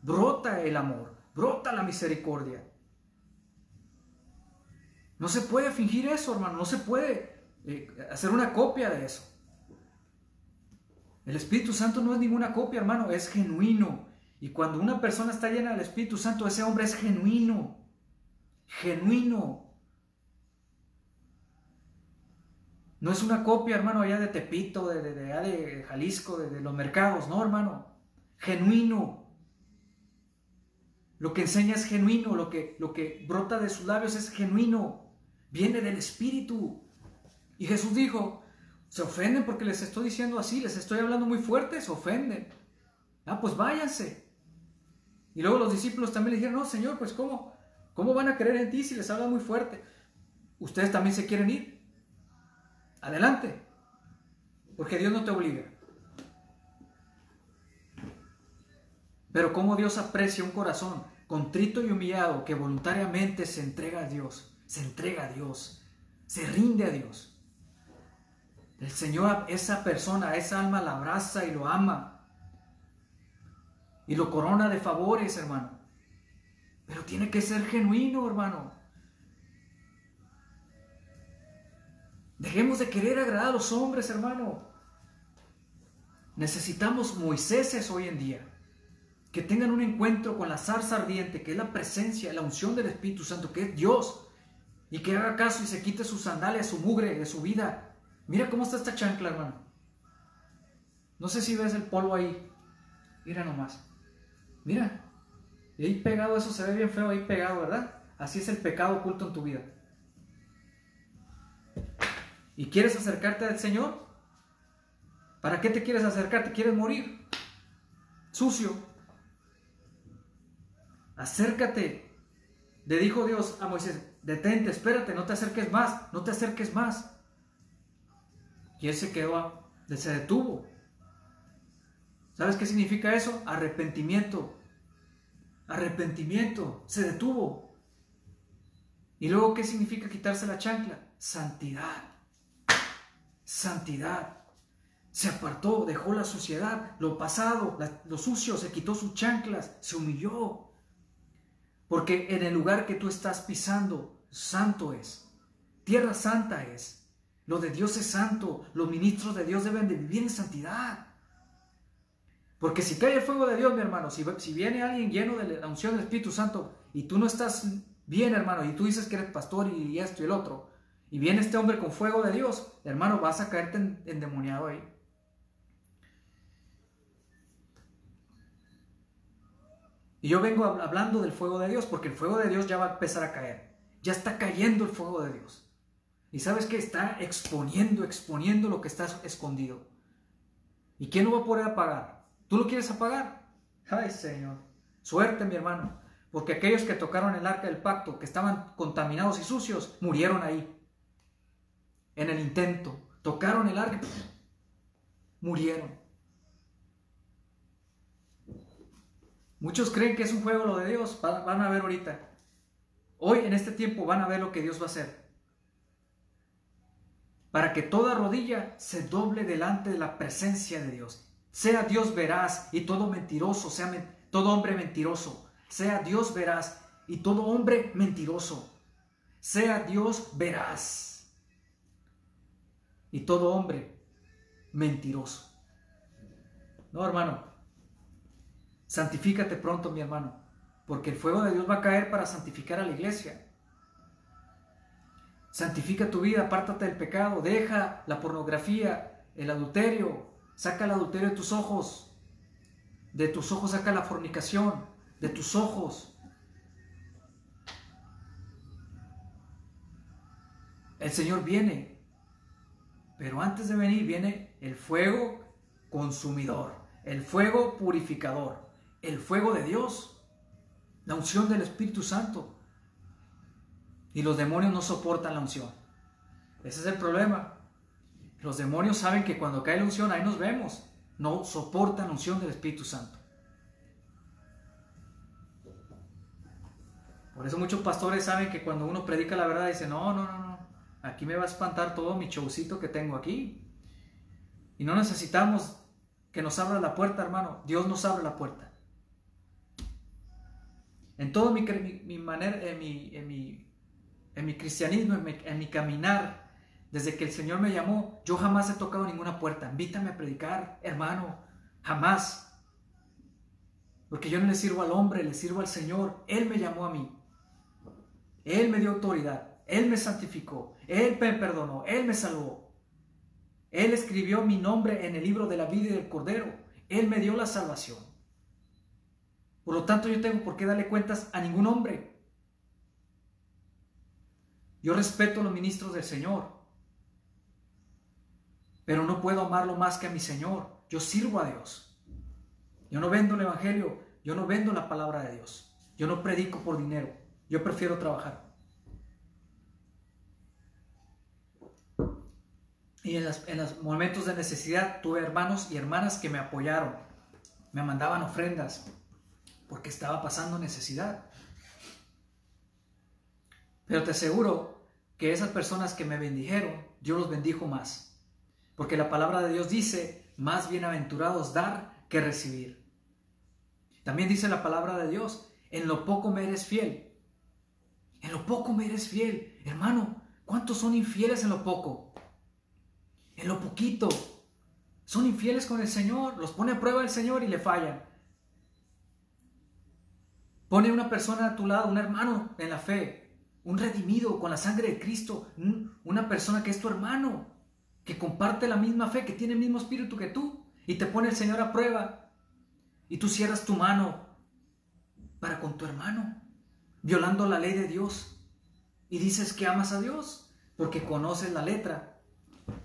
brota el amor, brota la misericordia. No se puede fingir eso, hermano. No se puede eh, hacer una copia de eso. El Espíritu Santo no es ninguna copia, hermano, es genuino. Y cuando una persona está llena del Espíritu Santo, ese hombre es genuino. Genuino. No es una copia, hermano, allá de Tepito, de, de, de Jalisco, de, de los mercados, no, hermano. Genuino. Lo que enseña es genuino, lo que, lo que brota de sus labios es genuino. Viene del Espíritu. Y Jesús dijo, se ofenden porque les estoy diciendo así, les estoy hablando muy fuerte, se ofenden. Ah, pues váyanse. Y luego los discípulos también le dijeron, no, Señor, pues ¿cómo? ¿Cómo van a creer en ti si les habla muy fuerte? Ustedes también se quieren ir. Adelante. Porque Dios no te obliga. Pero cómo Dios aprecia un corazón contrito y humillado que voluntariamente se entrega a Dios, se entrega a Dios, se rinde a Dios. El Señor, esa persona, esa alma la abraza y lo ama. Y lo corona de favores, hermano. Pero tiene que ser genuino, hermano. Dejemos de querer agradar a los hombres, hermano. Necesitamos Moiséses hoy en día. Que tengan un encuentro con la zarza ardiente, que es la presencia, la unción del Espíritu Santo, que es Dios. Y que haga caso y se quite sus sandalias, su mugre de su vida Mira cómo está esta chancla, hermano. No sé si ves el polvo ahí. Mira nomás. Mira. Y ahí pegado, eso se ve bien feo ahí pegado, ¿verdad? Así es el pecado oculto en tu vida. ¿Y quieres acercarte al Señor? ¿Para qué te quieres acercar? ¿Te quieres morir? Sucio. Acércate. Le dijo Dios a Moisés, detente, espérate, no te acerques más, no te acerques más. Y él se quedó, se detuvo. ¿Sabes qué significa eso? Arrepentimiento. Arrepentimiento. Se detuvo. ¿Y luego qué significa quitarse la chancla? Santidad. Santidad. Se apartó, dejó la suciedad, lo pasado, lo sucio, se quitó sus chanclas, se humilló. Porque en el lugar que tú estás pisando, santo es. Tierra santa es. Lo de Dios es santo. Los ministros de Dios deben de vivir en santidad. Porque si cae el fuego de Dios, mi hermano, si, si viene alguien lleno de la unción del Espíritu Santo y tú no estás bien, hermano, y tú dices que eres pastor y esto y el otro, y viene este hombre con fuego de Dios, hermano, vas a caerte endemoniado ahí. Y yo vengo hablando del fuego de Dios, porque el fuego de Dios ya va a empezar a caer. Ya está cayendo el fuego de Dios. Y sabes que está exponiendo, exponiendo lo que está escondido. ¿Y quién lo va a poder apagar? ¿Tú lo quieres apagar? Ay, Señor. Suerte, mi hermano. Porque aquellos que tocaron el arca del pacto, que estaban contaminados y sucios, murieron ahí. En el intento. Tocaron el arca. murieron. Muchos creen que es un juego lo de Dios. Van a ver ahorita. Hoy, en este tiempo, van a ver lo que Dios va a hacer para que toda rodilla se doble delante de la presencia de Dios. Sea Dios veraz y todo mentiroso, sea todo hombre mentiroso. Sea Dios veraz y todo hombre mentiroso. Sea Dios veraz y todo hombre mentiroso. No, hermano. Santifícate pronto, mi hermano, porque el fuego de Dios va a caer para santificar a la iglesia. Santifica tu vida, apártate del pecado, deja la pornografía, el adulterio, saca el adulterio de tus ojos. De tus ojos saca la fornicación, de tus ojos. El Señor viene, pero antes de venir viene el fuego consumidor, el fuego purificador, el fuego de Dios, la unción del Espíritu Santo. Y los demonios no soportan la unción. Ese es el problema. Los demonios saben que cuando cae la unción, ahí nos vemos. No soportan la unción del Espíritu Santo. Por eso muchos pastores saben que cuando uno predica la verdad, dicen, no, no, no, no, aquí me va a espantar todo mi showcito que tengo aquí. Y no necesitamos que nos abra la puerta, hermano. Dios nos abre la puerta. En todo mi, manera, en mi, mi, en mi cristianismo, en mi, caminar, desde que el Señor me llamó, yo jamás he tocado ninguna puerta. Invítame a predicar, hermano, jamás. Porque yo no le sirvo al hombre, le sirvo al Señor. Él me llamó a mí. Él me dio autoridad. Él me santificó. Él me perdonó. Él me salvó. Él escribió mi nombre en el libro de la vida y del Cordero. Él me dio la salvación. Por lo tanto, yo tengo por qué darle cuentas a ningún hombre. Yo respeto a los ministros del Señor, pero no puedo amarlo más que a mi Señor. Yo sirvo a Dios. Yo no vendo el Evangelio, yo no vendo la palabra de Dios. Yo no predico por dinero, yo prefiero trabajar. Y en, en los momentos de necesidad tuve hermanos y hermanas que me apoyaron, me mandaban ofrendas, porque estaba pasando necesidad. Pero te aseguro que esas personas que me bendijeron, Dios los bendijo más. Porque la palabra de Dios dice, más bienaventurados dar que recibir. También dice la palabra de Dios, en lo poco me eres fiel. En lo poco me eres fiel. Hermano, ¿cuántos son infieles en lo poco? En lo poquito. Son infieles con el Señor, los pone a prueba el Señor y le fallan. Pone una persona a tu lado, un hermano en la fe, un redimido con la sangre de Cristo, una persona que es tu hermano, que comparte la misma fe, que tiene el mismo espíritu que tú, y te pone el Señor a prueba, y tú cierras tu mano para con tu hermano, violando la ley de Dios, y dices que amas a Dios, porque conoces la letra,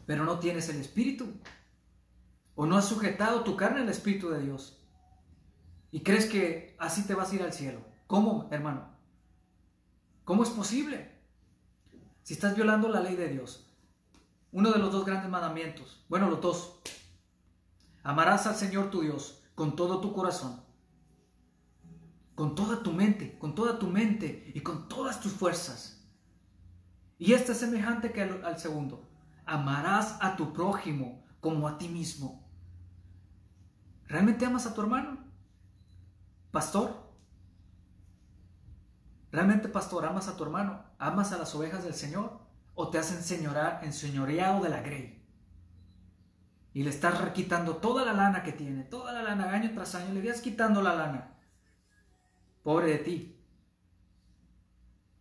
pero no tienes el espíritu, o no has sujetado tu carne al espíritu de Dios. Y crees que así te vas a ir al cielo. ¿Cómo, hermano? ¿Cómo es posible? Si estás violando la ley de Dios. Uno de los dos grandes mandamientos. Bueno, los dos. Amarás al Señor tu Dios con todo tu corazón, con toda tu mente, con toda tu mente y con todas tus fuerzas. Y este es semejante que al, al segundo. Amarás a tu prójimo como a ti mismo. ¿Realmente amas a tu hermano? Pastor, ¿realmente, pastor, amas a tu hermano? ¿Amas a las ovejas del Señor? ¿O te has enseñoreado de la grey? Y le estás quitando toda la lana que tiene, toda la lana, año tras año, le vas quitando la lana. Pobre de ti.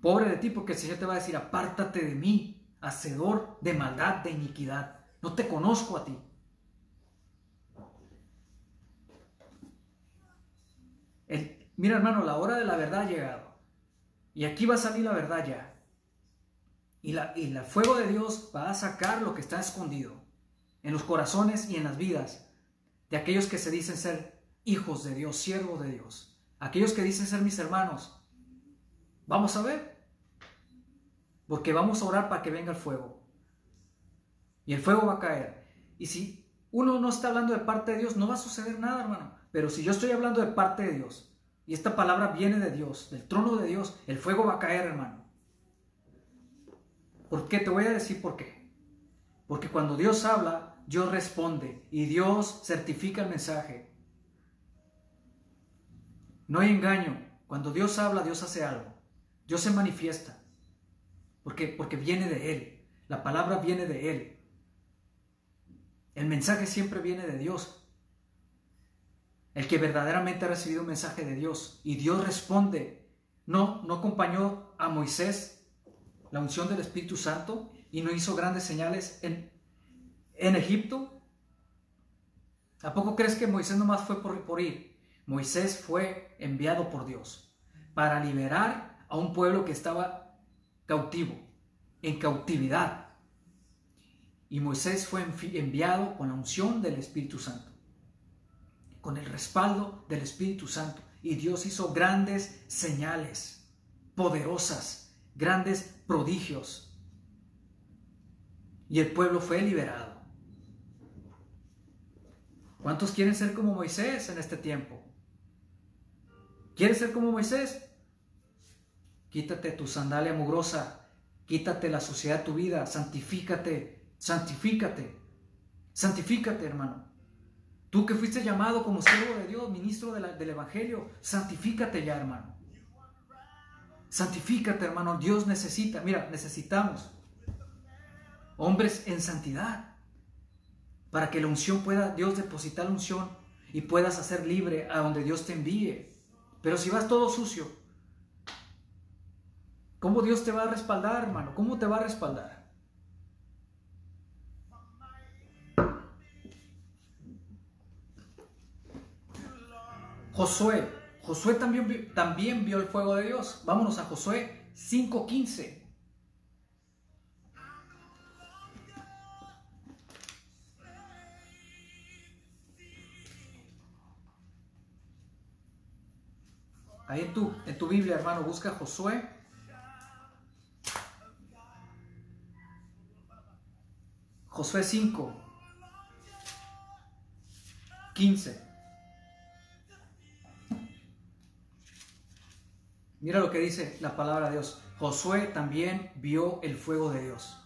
Pobre de ti porque el Señor te va a decir, apártate de mí, hacedor de maldad, de iniquidad. No te conozco a ti. Mira hermano, la hora de la verdad ha llegado. Y aquí va a salir la verdad ya. Y, la, y fuego de Dios va a sacar lo que está escondido en los corazones y en las vidas de aquellos que se dicen ser hijos de Dios, siervos de Dios. Aquellos que dicen ser mis hermanos. Vamos a ver. Porque vamos a orar para que venga el fuego. Y el fuego va a caer. Y si uno no está hablando de parte de Dios, no va a suceder nada, hermano. Pero si yo estoy hablando de parte de Dios, y esta palabra viene de Dios, del trono de Dios, el fuego va a caer, hermano. ¿Por qué? Te voy a decir por qué. Porque cuando Dios habla, Dios responde y Dios certifica el mensaje. No hay engaño. Cuando Dios habla, Dios hace algo. Dios se manifiesta. Porque, porque viene de Él. La palabra viene de Él. El mensaje siempre viene de Dios. El que verdaderamente ha recibido un mensaje de Dios. Y Dios responde. No, no acompañó a Moisés la unción del Espíritu Santo y no hizo grandes señales en, en Egipto. ¿A poco crees que Moisés nomás fue por, por ir? Moisés fue enviado por Dios para liberar a un pueblo que estaba cautivo, en cautividad. Y Moisés fue enviado con la unción del Espíritu Santo, con el respaldo del Espíritu Santo. Y Dios hizo grandes señales, poderosas, grandes prodigios. Y el pueblo fue liberado. ¿Cuántos quieren ser como Moisés en este tiempo? ¿Quieres ser como Moisés? Quítate tu sandalia mugrosa, quítate la suciedad de tu vida, santifícate, santifícate, santifícate, hermano. Tú que fuiste llamado como siervo de Dios, ministro del Evangelio, santifícate ya, hermano. Santifícate, hermano. Dios necesita, mira, necesitamos hombres en santidad para que la unción pueda, Dios depositar la unción y puedas hacer libre a donde Dios te envíe. Pero si vas todo sucio, ¿cómo Dios te va a respaldar, hermano? ¿Cómo te va a respaldar? Josué, Josué también, también vio el fuego de Dios. Vámonos a Josué 5.15. Ahí en tu, en tu Biblia, hermano, busca Josué. Josué 5, 15. Mira lo que dice la palabra de Dios. Josué también vio el fuego de Dios.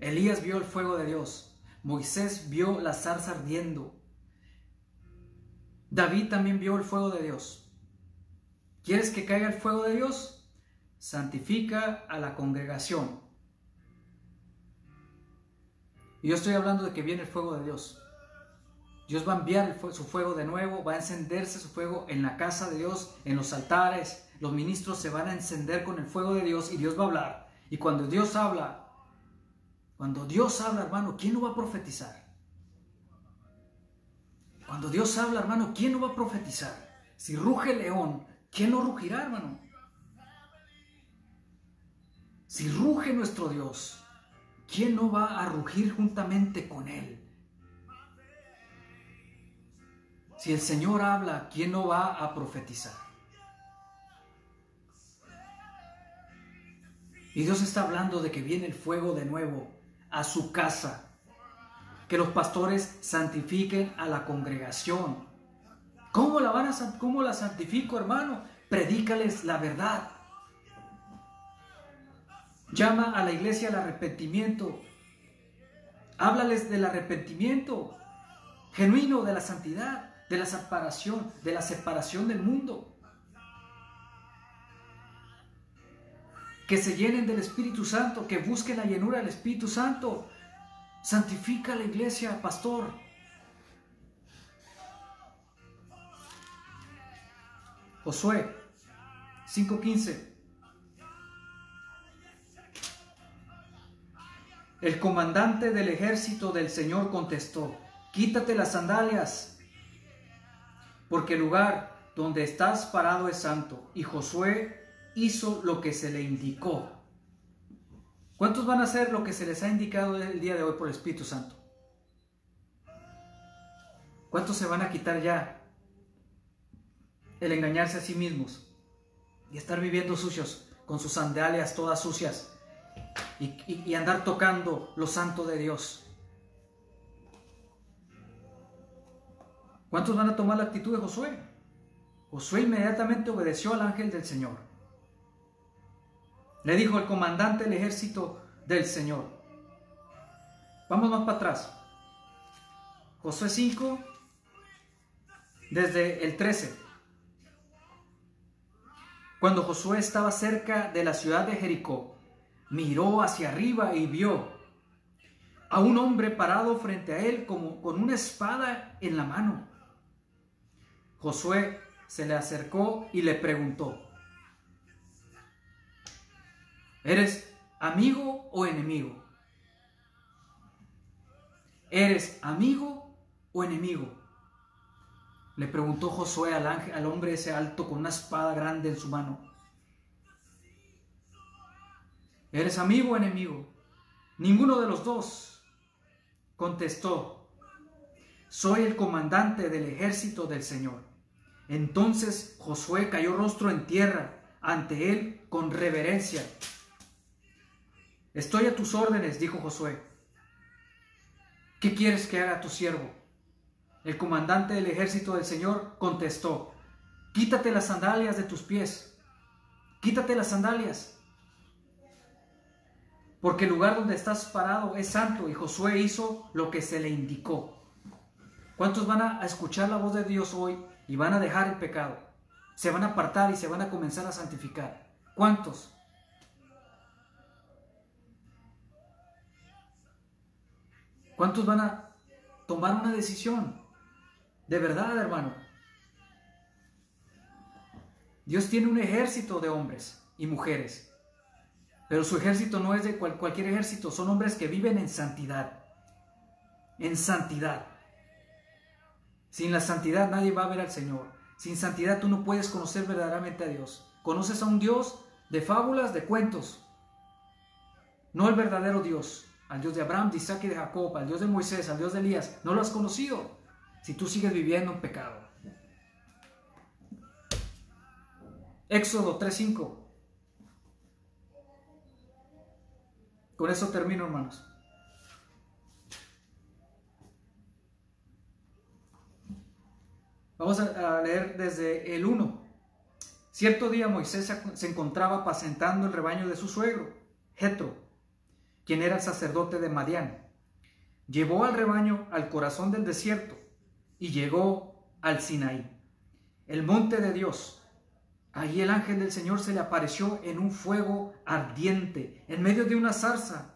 Elías vio el fuego de Dios. Moisés vio la zarza ardiendo. David también vio el fuego de Dios. ¿Quieres que caiga el fuego de Dios? Santifica a la congregación. Yo estoy hablando de que viene el fuego de Dios. Dios va a enviar su fuego de nuevo, va a encenderse su fuego en la casa de Dios, en los altares. Los ministros se van a encender con el fuego de Dios y Dios va a hablar. Y cuando Dios habla, cuando Dios habla, hermano, ¿quién no va a profetizar? Cuando Dios habla, hermano, ¿quién no va a profetizar? Si ruge el león, ¿quién no rugirá, hermano? Si ruge nuestro Dios, ¿quién no va a rugir juntamente con Él? Si el Señor habla, ¿quién no va a profetizar? Y Dios está hablando de que viene el fuego de nuevo a su casa. Que los pastores santifiquen a la congregación. ¿Cómo la, van a, cómo la santifico, hermano? Predícales la verdad. Llama a la iglesia al arrepentimiento. Háblales del arrepentimiento genuino, de la santidad, de la separación, de la separación del mundo. Que se llenen del Espíritu Santo, que busquen la llenura del Espíritu Santo. Santifica la iglesia, pastor. Josué 5:15. El comandante del ejército del Señor contestó, quítate las sandalias, porque el lugar donde estás parado es santo. Y Josué hizo lo que se le indicó. ¿Cuántos van a hacer lo que se les ha indicado el día de hoy por el Espíritu Santo? ¿Cuántos se van a quitar ya el engañarse a sí mismos y estar viviendo sucios con sus sandalias todas sucias y, andar tocando lo santo de Dios. ¿Cuántos van a tomar la actitud de Josué? Josué inmediatamente obedeció al ángel del Señor. Le dijo el comandante del ejército del Señor. Vamos más para atrás. Josué 5, desde el 13. Cuando Josué estaba cerca de la ciudad de Jericó, miró hacia arriba y vio a un hombre parado frente a él como con una espada en la mano. Josué se le acercó y le preguntó, ¿eres amigo o enemigo? ¿Eres amigo o enemigo? Le preguntó Josué al, ángel, al hombre ese alto con una espada grande en su mano. ¿Eres amigo o enemigo? Ninguno de los dos contestó, soy el comandante del ejército del Señor. Entonces Josué cayó rostro en tierra ante él con reverencia. Estoy a tus órdenes, dijo Josué. ¿Qué quieres que haga tu siervo? El comandante del ejército del Señor contestó, quítate las sandalias de tus pies, quítate las sandalias, porque el lugar donde estás parado es santo y Josué hizo lo que se le indicó. ¿Cuántos van a escuchar la voz de Dios hoy y van a dejar el pecado? Se van a apartar y se van a comenzar a santificar. ¿Cuántos? ¿Cuántos van a tomar una decisión? De verdad, hermano. Dios tiene un ejército de hombres y mujeres, pero su ejército no es de cualquier ejército, son hombres que viven en santidad. En santidad. Sin la santidad nadie va a ver al Señor. Sin santidad tú no puedes conocer verdaderamente a Dios. Conoces a un Dios de fábulas, de cuentos, no al verdadero Dios, al Dios de Abraham, de Isaac y de Jacob, al Dios de Moisés, al Dios de Elías. No lo has conocido si tú sigues viviendo en pecado. Éxodo 3.5. Con eso termino, hermanos. Vamos a leer desde el 1. Cierto día Moisés se encontraba apacentando el rebaño de su suegro, Jetro, quien era sacerdote de Madián. Llevó al rebaño al corazón del desierto y llegó al Sinaí, el monte de Dios. Allí el ángel del Señor se le apareció en un fuego ardiente, en medio de una zarza.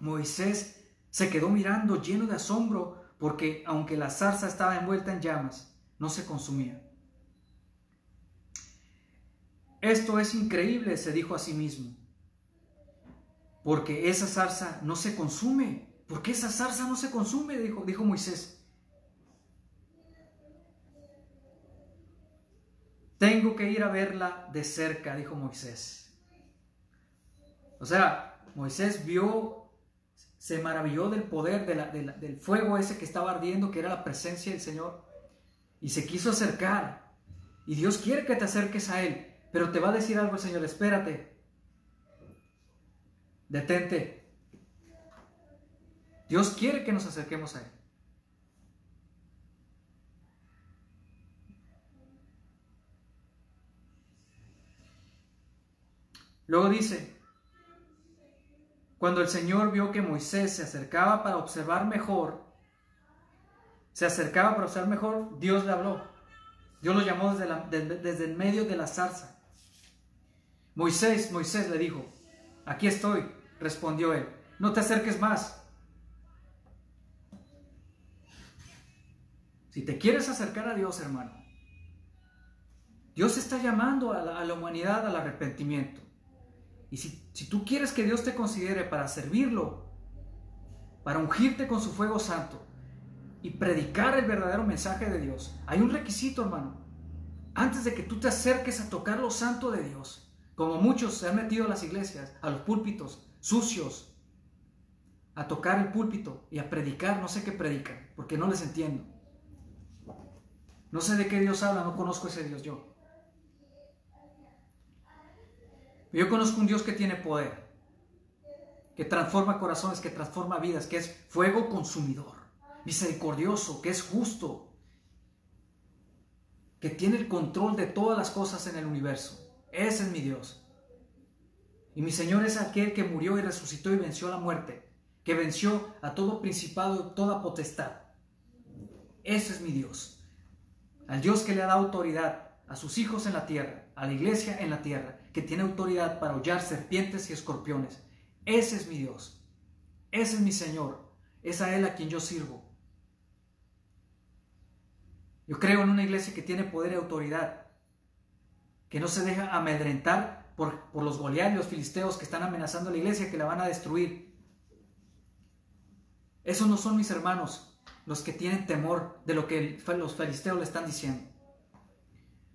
Moisés se quedó mirando lleno de asombro porque aunque la zarza estaba envuelta en llamas, no se consumía. Esto es increíble, se dijo a sí mismo, porque esa zarza no se consume. ¿Por qué esa zarza no se consume? Dijo, dijo Moisés. Tengo que ir a verla de cerca, dijo Moisés. O sea, Moisés vio, se maravilló del poder del fuego ese que estaba ardiendo, que era la presencia del Señor y se quiso acercar. Y Dios quiere que te acerques a Él, pero te va a decir algo el Señor, espérate, detente. Dios quiere que nos acerquemos a Él. Luego dice, cuando el Señor vio que Moisés se acercaba para observar mejor, se acercaba para observar mejor, Dios le habló. Dios lo llamó desde, desde el medio de la zarza. Moisés, Moisés le dijo, aquí estoy, respondió él, no te acerques más. Si te quieres acercar a Dios, hermano, Dios está llamando a la, humanidad al arrepentimiento. Y si, si tú quieres que Dios te considere para servirlo, para ungirte con su fuego santo, y predicar el verdadero mensaje de Dios, hay un requisito, hermano. Antes de que tú te acerques a tocar lo santo de Dios, como muchos se han metido a las iglesias, a los púlpitos, sucios, a tocar el púlpito y a predicar, no sé qué predican, porque no les entiendo. No sé de qué Dios habla, no conozco ese Dios yo. Yo conozco un Dios que tiene poder, que transforma corazones, que transforma vidas, que es fuego consumidor misericordioso, que es justo, que tiene el control de todas las cosas en el universo. Ese es mi Dios. Y mi Señor es aquel que murió y resucitó y venció la muerte, que venció a todo principado y toda potestad. Ese es mi Dios. Al Dios que le ha dado autoridad a sus hijos en la tierra, a la iglesia en la tierra, que tiene autoridad para hollar serpientes y escorpiones. Ese es mi Dios. Ese es mi Señor. Es a Él a quien yo sirvo. Yo creo en una iglesia que tiene poder y autoridad, que no se deja amedrentar por, los los filisteos que están amenazando a la iglesia, que la van a destruir. Esos no son mis hermanos, los que tienen temor de lo que los filisteos le están diciendo.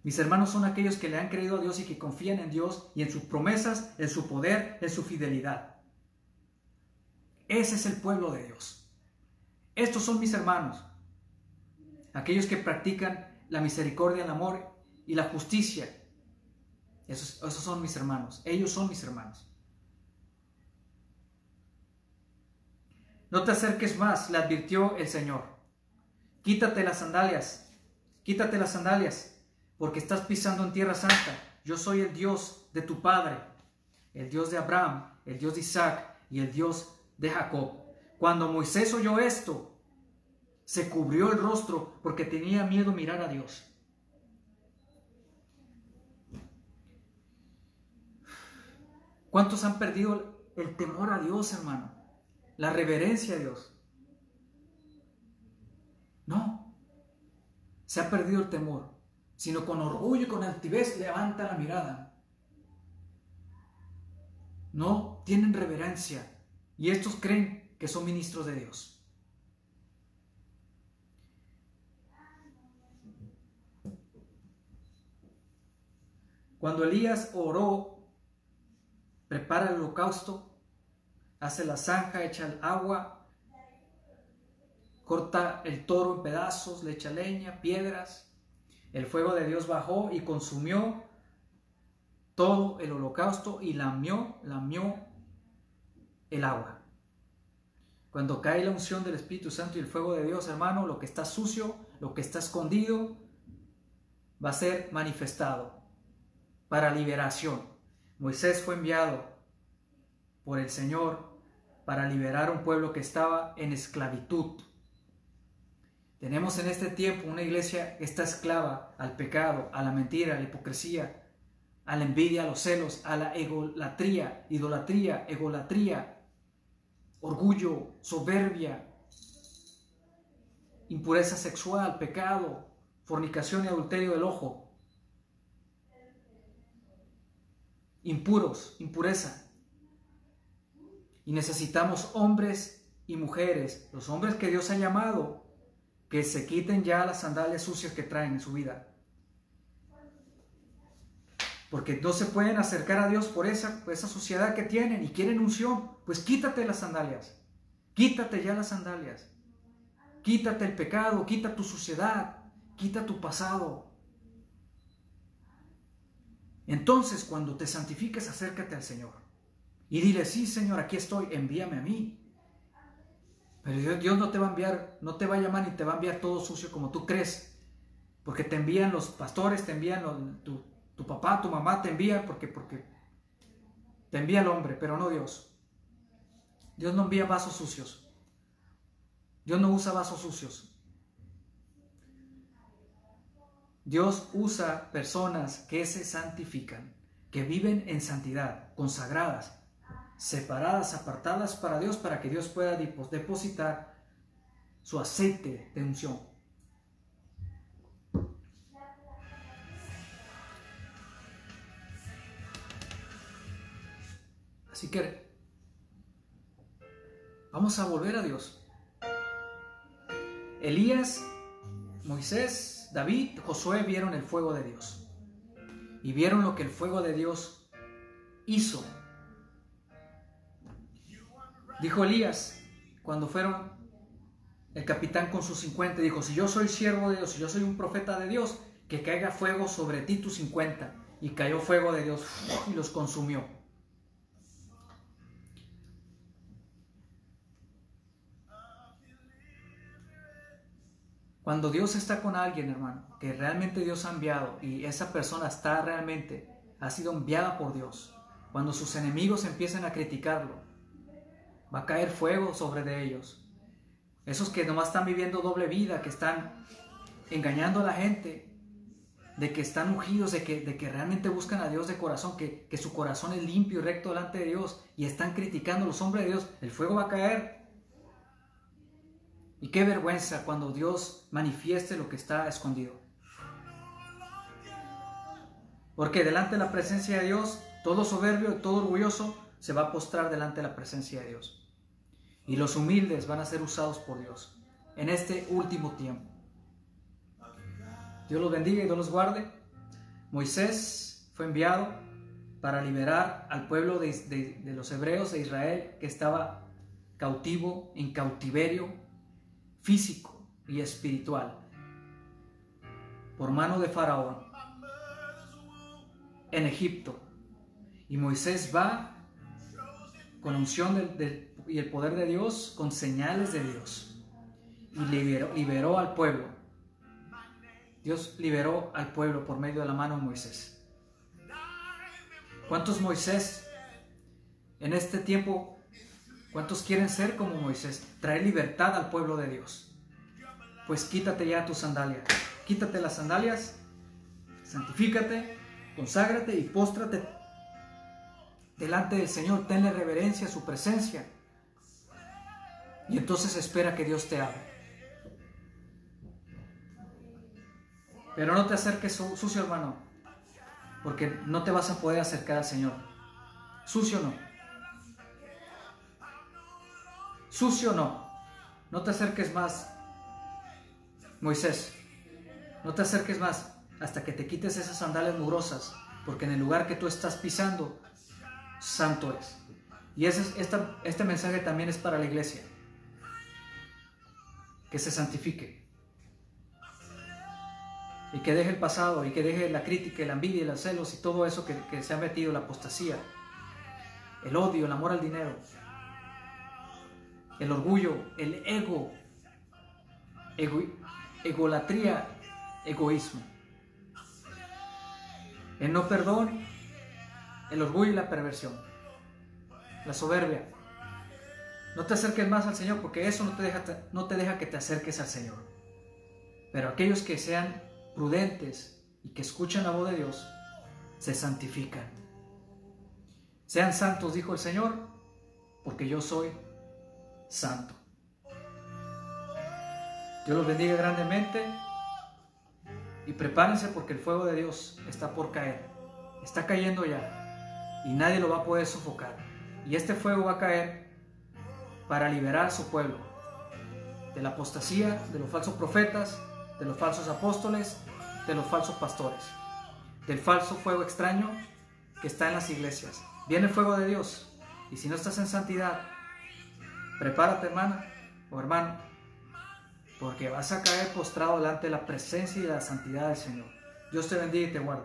Mis hermanos son aquellos que le han creído a Dios y que confían en Dios y en sus promesas, en su poder, en su fidelidad. Ese es el pueblo de Dios. Estos son mis hermanos, aquellos que practican la misericordia, el amor y la justicia. Esos, son mis hermanos, ellos son mis hermanos. No te acerques más, le advirtió el Señor. Quítate las sandalias, quítate las sandalias, porque estás pisando en tierra santa. Yo soy el Dios de tu Padre, el Dios de Abraham, el Dios de Isaac y el Dios de Jacob. Cuando Moisés oyó esto, se cubrió el rostro porque tenía miedo mirar a Dios. ¿Cuántos han perdido el temor a Dios, hermano? La reverencia a Dios. No, se ha perdido el temor, sino con orgullo y con altivez levanta la mirada. No tienen reverencia y estos creen que son ministros de Dios. Cuando Elías oró, prepara el holocausto, hace la zanja, echa el agua, corta el toro en pedazos, le echa leña, piedras. El fuego de Dios bajó y consumió todo el holocausto y lamió, lamió el agua. Cuando cae la unción del Espíritu Santo y el fuego de Dios, hermano, lo que está sucio, lo que está escondido, va a ser manifestado para liberación. Moisés fue enviado por el Señor para liberar a un pueblo que estaba en esclavitud. Tenemos en este tiempo una iglesia que está esclava al pecado, a la mentira, a la hipocresía, a la envidia, a los celos, a la egolatría, idolatría, egolatría, orgullo, soberbia, impureza sexual, pecado, fornicación y adulterio del ojo. Impuros, impureza. Y necesitamos hombres y mujeres, los hombres que Dios ha llamado, que se quiten ya las sandalias sucias que traen en su vida. Porque no se pueden acercar a Dios por esa, por esa suciedad que tienen y quieren unción. Pues quítate las sandalias. Quítate ya las sandalias. Quítate el pecado, quita tu suciedad, quita tu pasado, entonces, cuando te santifiques, acércate al Señor y dile, sí, Señor, aquí estoy, envíame a mí. Pero Dios, no te va a enviar, no te va a llamar ni te va a enviar todo sucio como tú crees. Porque te envían los pastores, te envían tu, tu, papá, tu mamá, te envía porque, porque te envía el hombre, pero no Dios. Dios no envía vasos sucios. Dios no usa vasos sucios. Dios usa personas que se santifican, que viven en santidad, consagradas, separadas, apartadas para Dios, para que Dios pueda depositar su aceite de unción. Así que vamos a volver a Dios. Elías, Moisés, David, Josué vieron el fuego de Dios y vieron lo que el fuego de Dios hizo. Dijo Elías, cuando fueron el capitán con sus 50, dijo, si yo soy siervo de Dios, si yo soy un profeta de Dios, que caiga fuego sobre ti tus 50. Y cayó fuego de Dios y los consumió. Cuando Dios está con alguien, hermano, que realmente Dios ha enviado y esa persona está realmente, ha sido enviada por Dios, cuando sus enemigos empiecen a criticarlo, va a caer fuego sobre de ellos. Esos que nomás están viviendo doble vida, que están engañando a la gente, de que están ungidos, de que, de que realmente buscan a Dios de corazón, que, que su corazón es limpio y recto delante de Dios y están criticando a los hombres de Dios, el fuego va a caer Y qué vergüenza cuando Dios manifieste lo que está escondido. Porque delante de la presencia de Dios, todo soberbio y todo orgulloso se va a postrar delante de la presencia de Dios. Y los humildes van a ser usados por Dios en este último tiempo. Dios los bendiga y Dios los guarde. Moisés fue enviado para liberar al pueblo de, de- los hebreos de Israel que estaba cautivo, en cautiverio físico y espiritual por mano de Faraón en Egipto. Y Moisés va con unción y el poder de Dios, con señales de Dios, y liberó, liberó al pueblo. Dios liberó al pueblo por medio de la mano de Moisés. ¿Cuántos Moisés en este tiempo, cuántos quieren ser como Moisés, traer libertad al pueblo de Dios? Pues quítate ya tus sandalias, quítate las sandalias, santifícate, conságrate y póstrate delante del Señor, tenle reverencia a su presencia. Y entonces espera que Dios te hable. Pero no te acerques su- sucio, hermano, porque no te vas a poder acercar al Señor. Sucio no. Sucio no. No te acerques más, Moisés. No te acerques más hasta que te quites esas sandalias mugrosas, porque en el lugar que tú estás pisando, santo es. Y ese es- esta- este mensaje también es para la iglesia. Que se santifique. Y que deje el pasado, y que deje la crítica, la envidia, los celos, y todo eso que, que se ha metido, la apostasía, el odio, el amor al dinero, el orgullo, el ego, ego- egolatría, egoísmo, el no perdón, el orgullo y la perversión, la soberbia. No te acerques más al Señor porque eso no te deja, no te deja que te acerques al Señor. Pero aquellos que sean prudentes y que escuchen la voz de Dios, se santifican. Sean santos, dijo el Señor, porque yo soy santo. Dios los bendiga grandemente y prepárense porque el fuego de Dios está por caer. Está cayendo ya y nadie lo va a poder sofocar. Y este fuego va a caer para liberar a su pueblo de la apostasía, de los falsos profetas, de los falsos apóstoles, de los falsos pastores, del falso fuego extraño que está en las iglesias. Viene el fuego de Dios y si no estás en santidad, prepárate hermana o hermano, porque vas a caer postrado delante de la presencia y la santidad del Señor. Dios te bendiga y te guarde.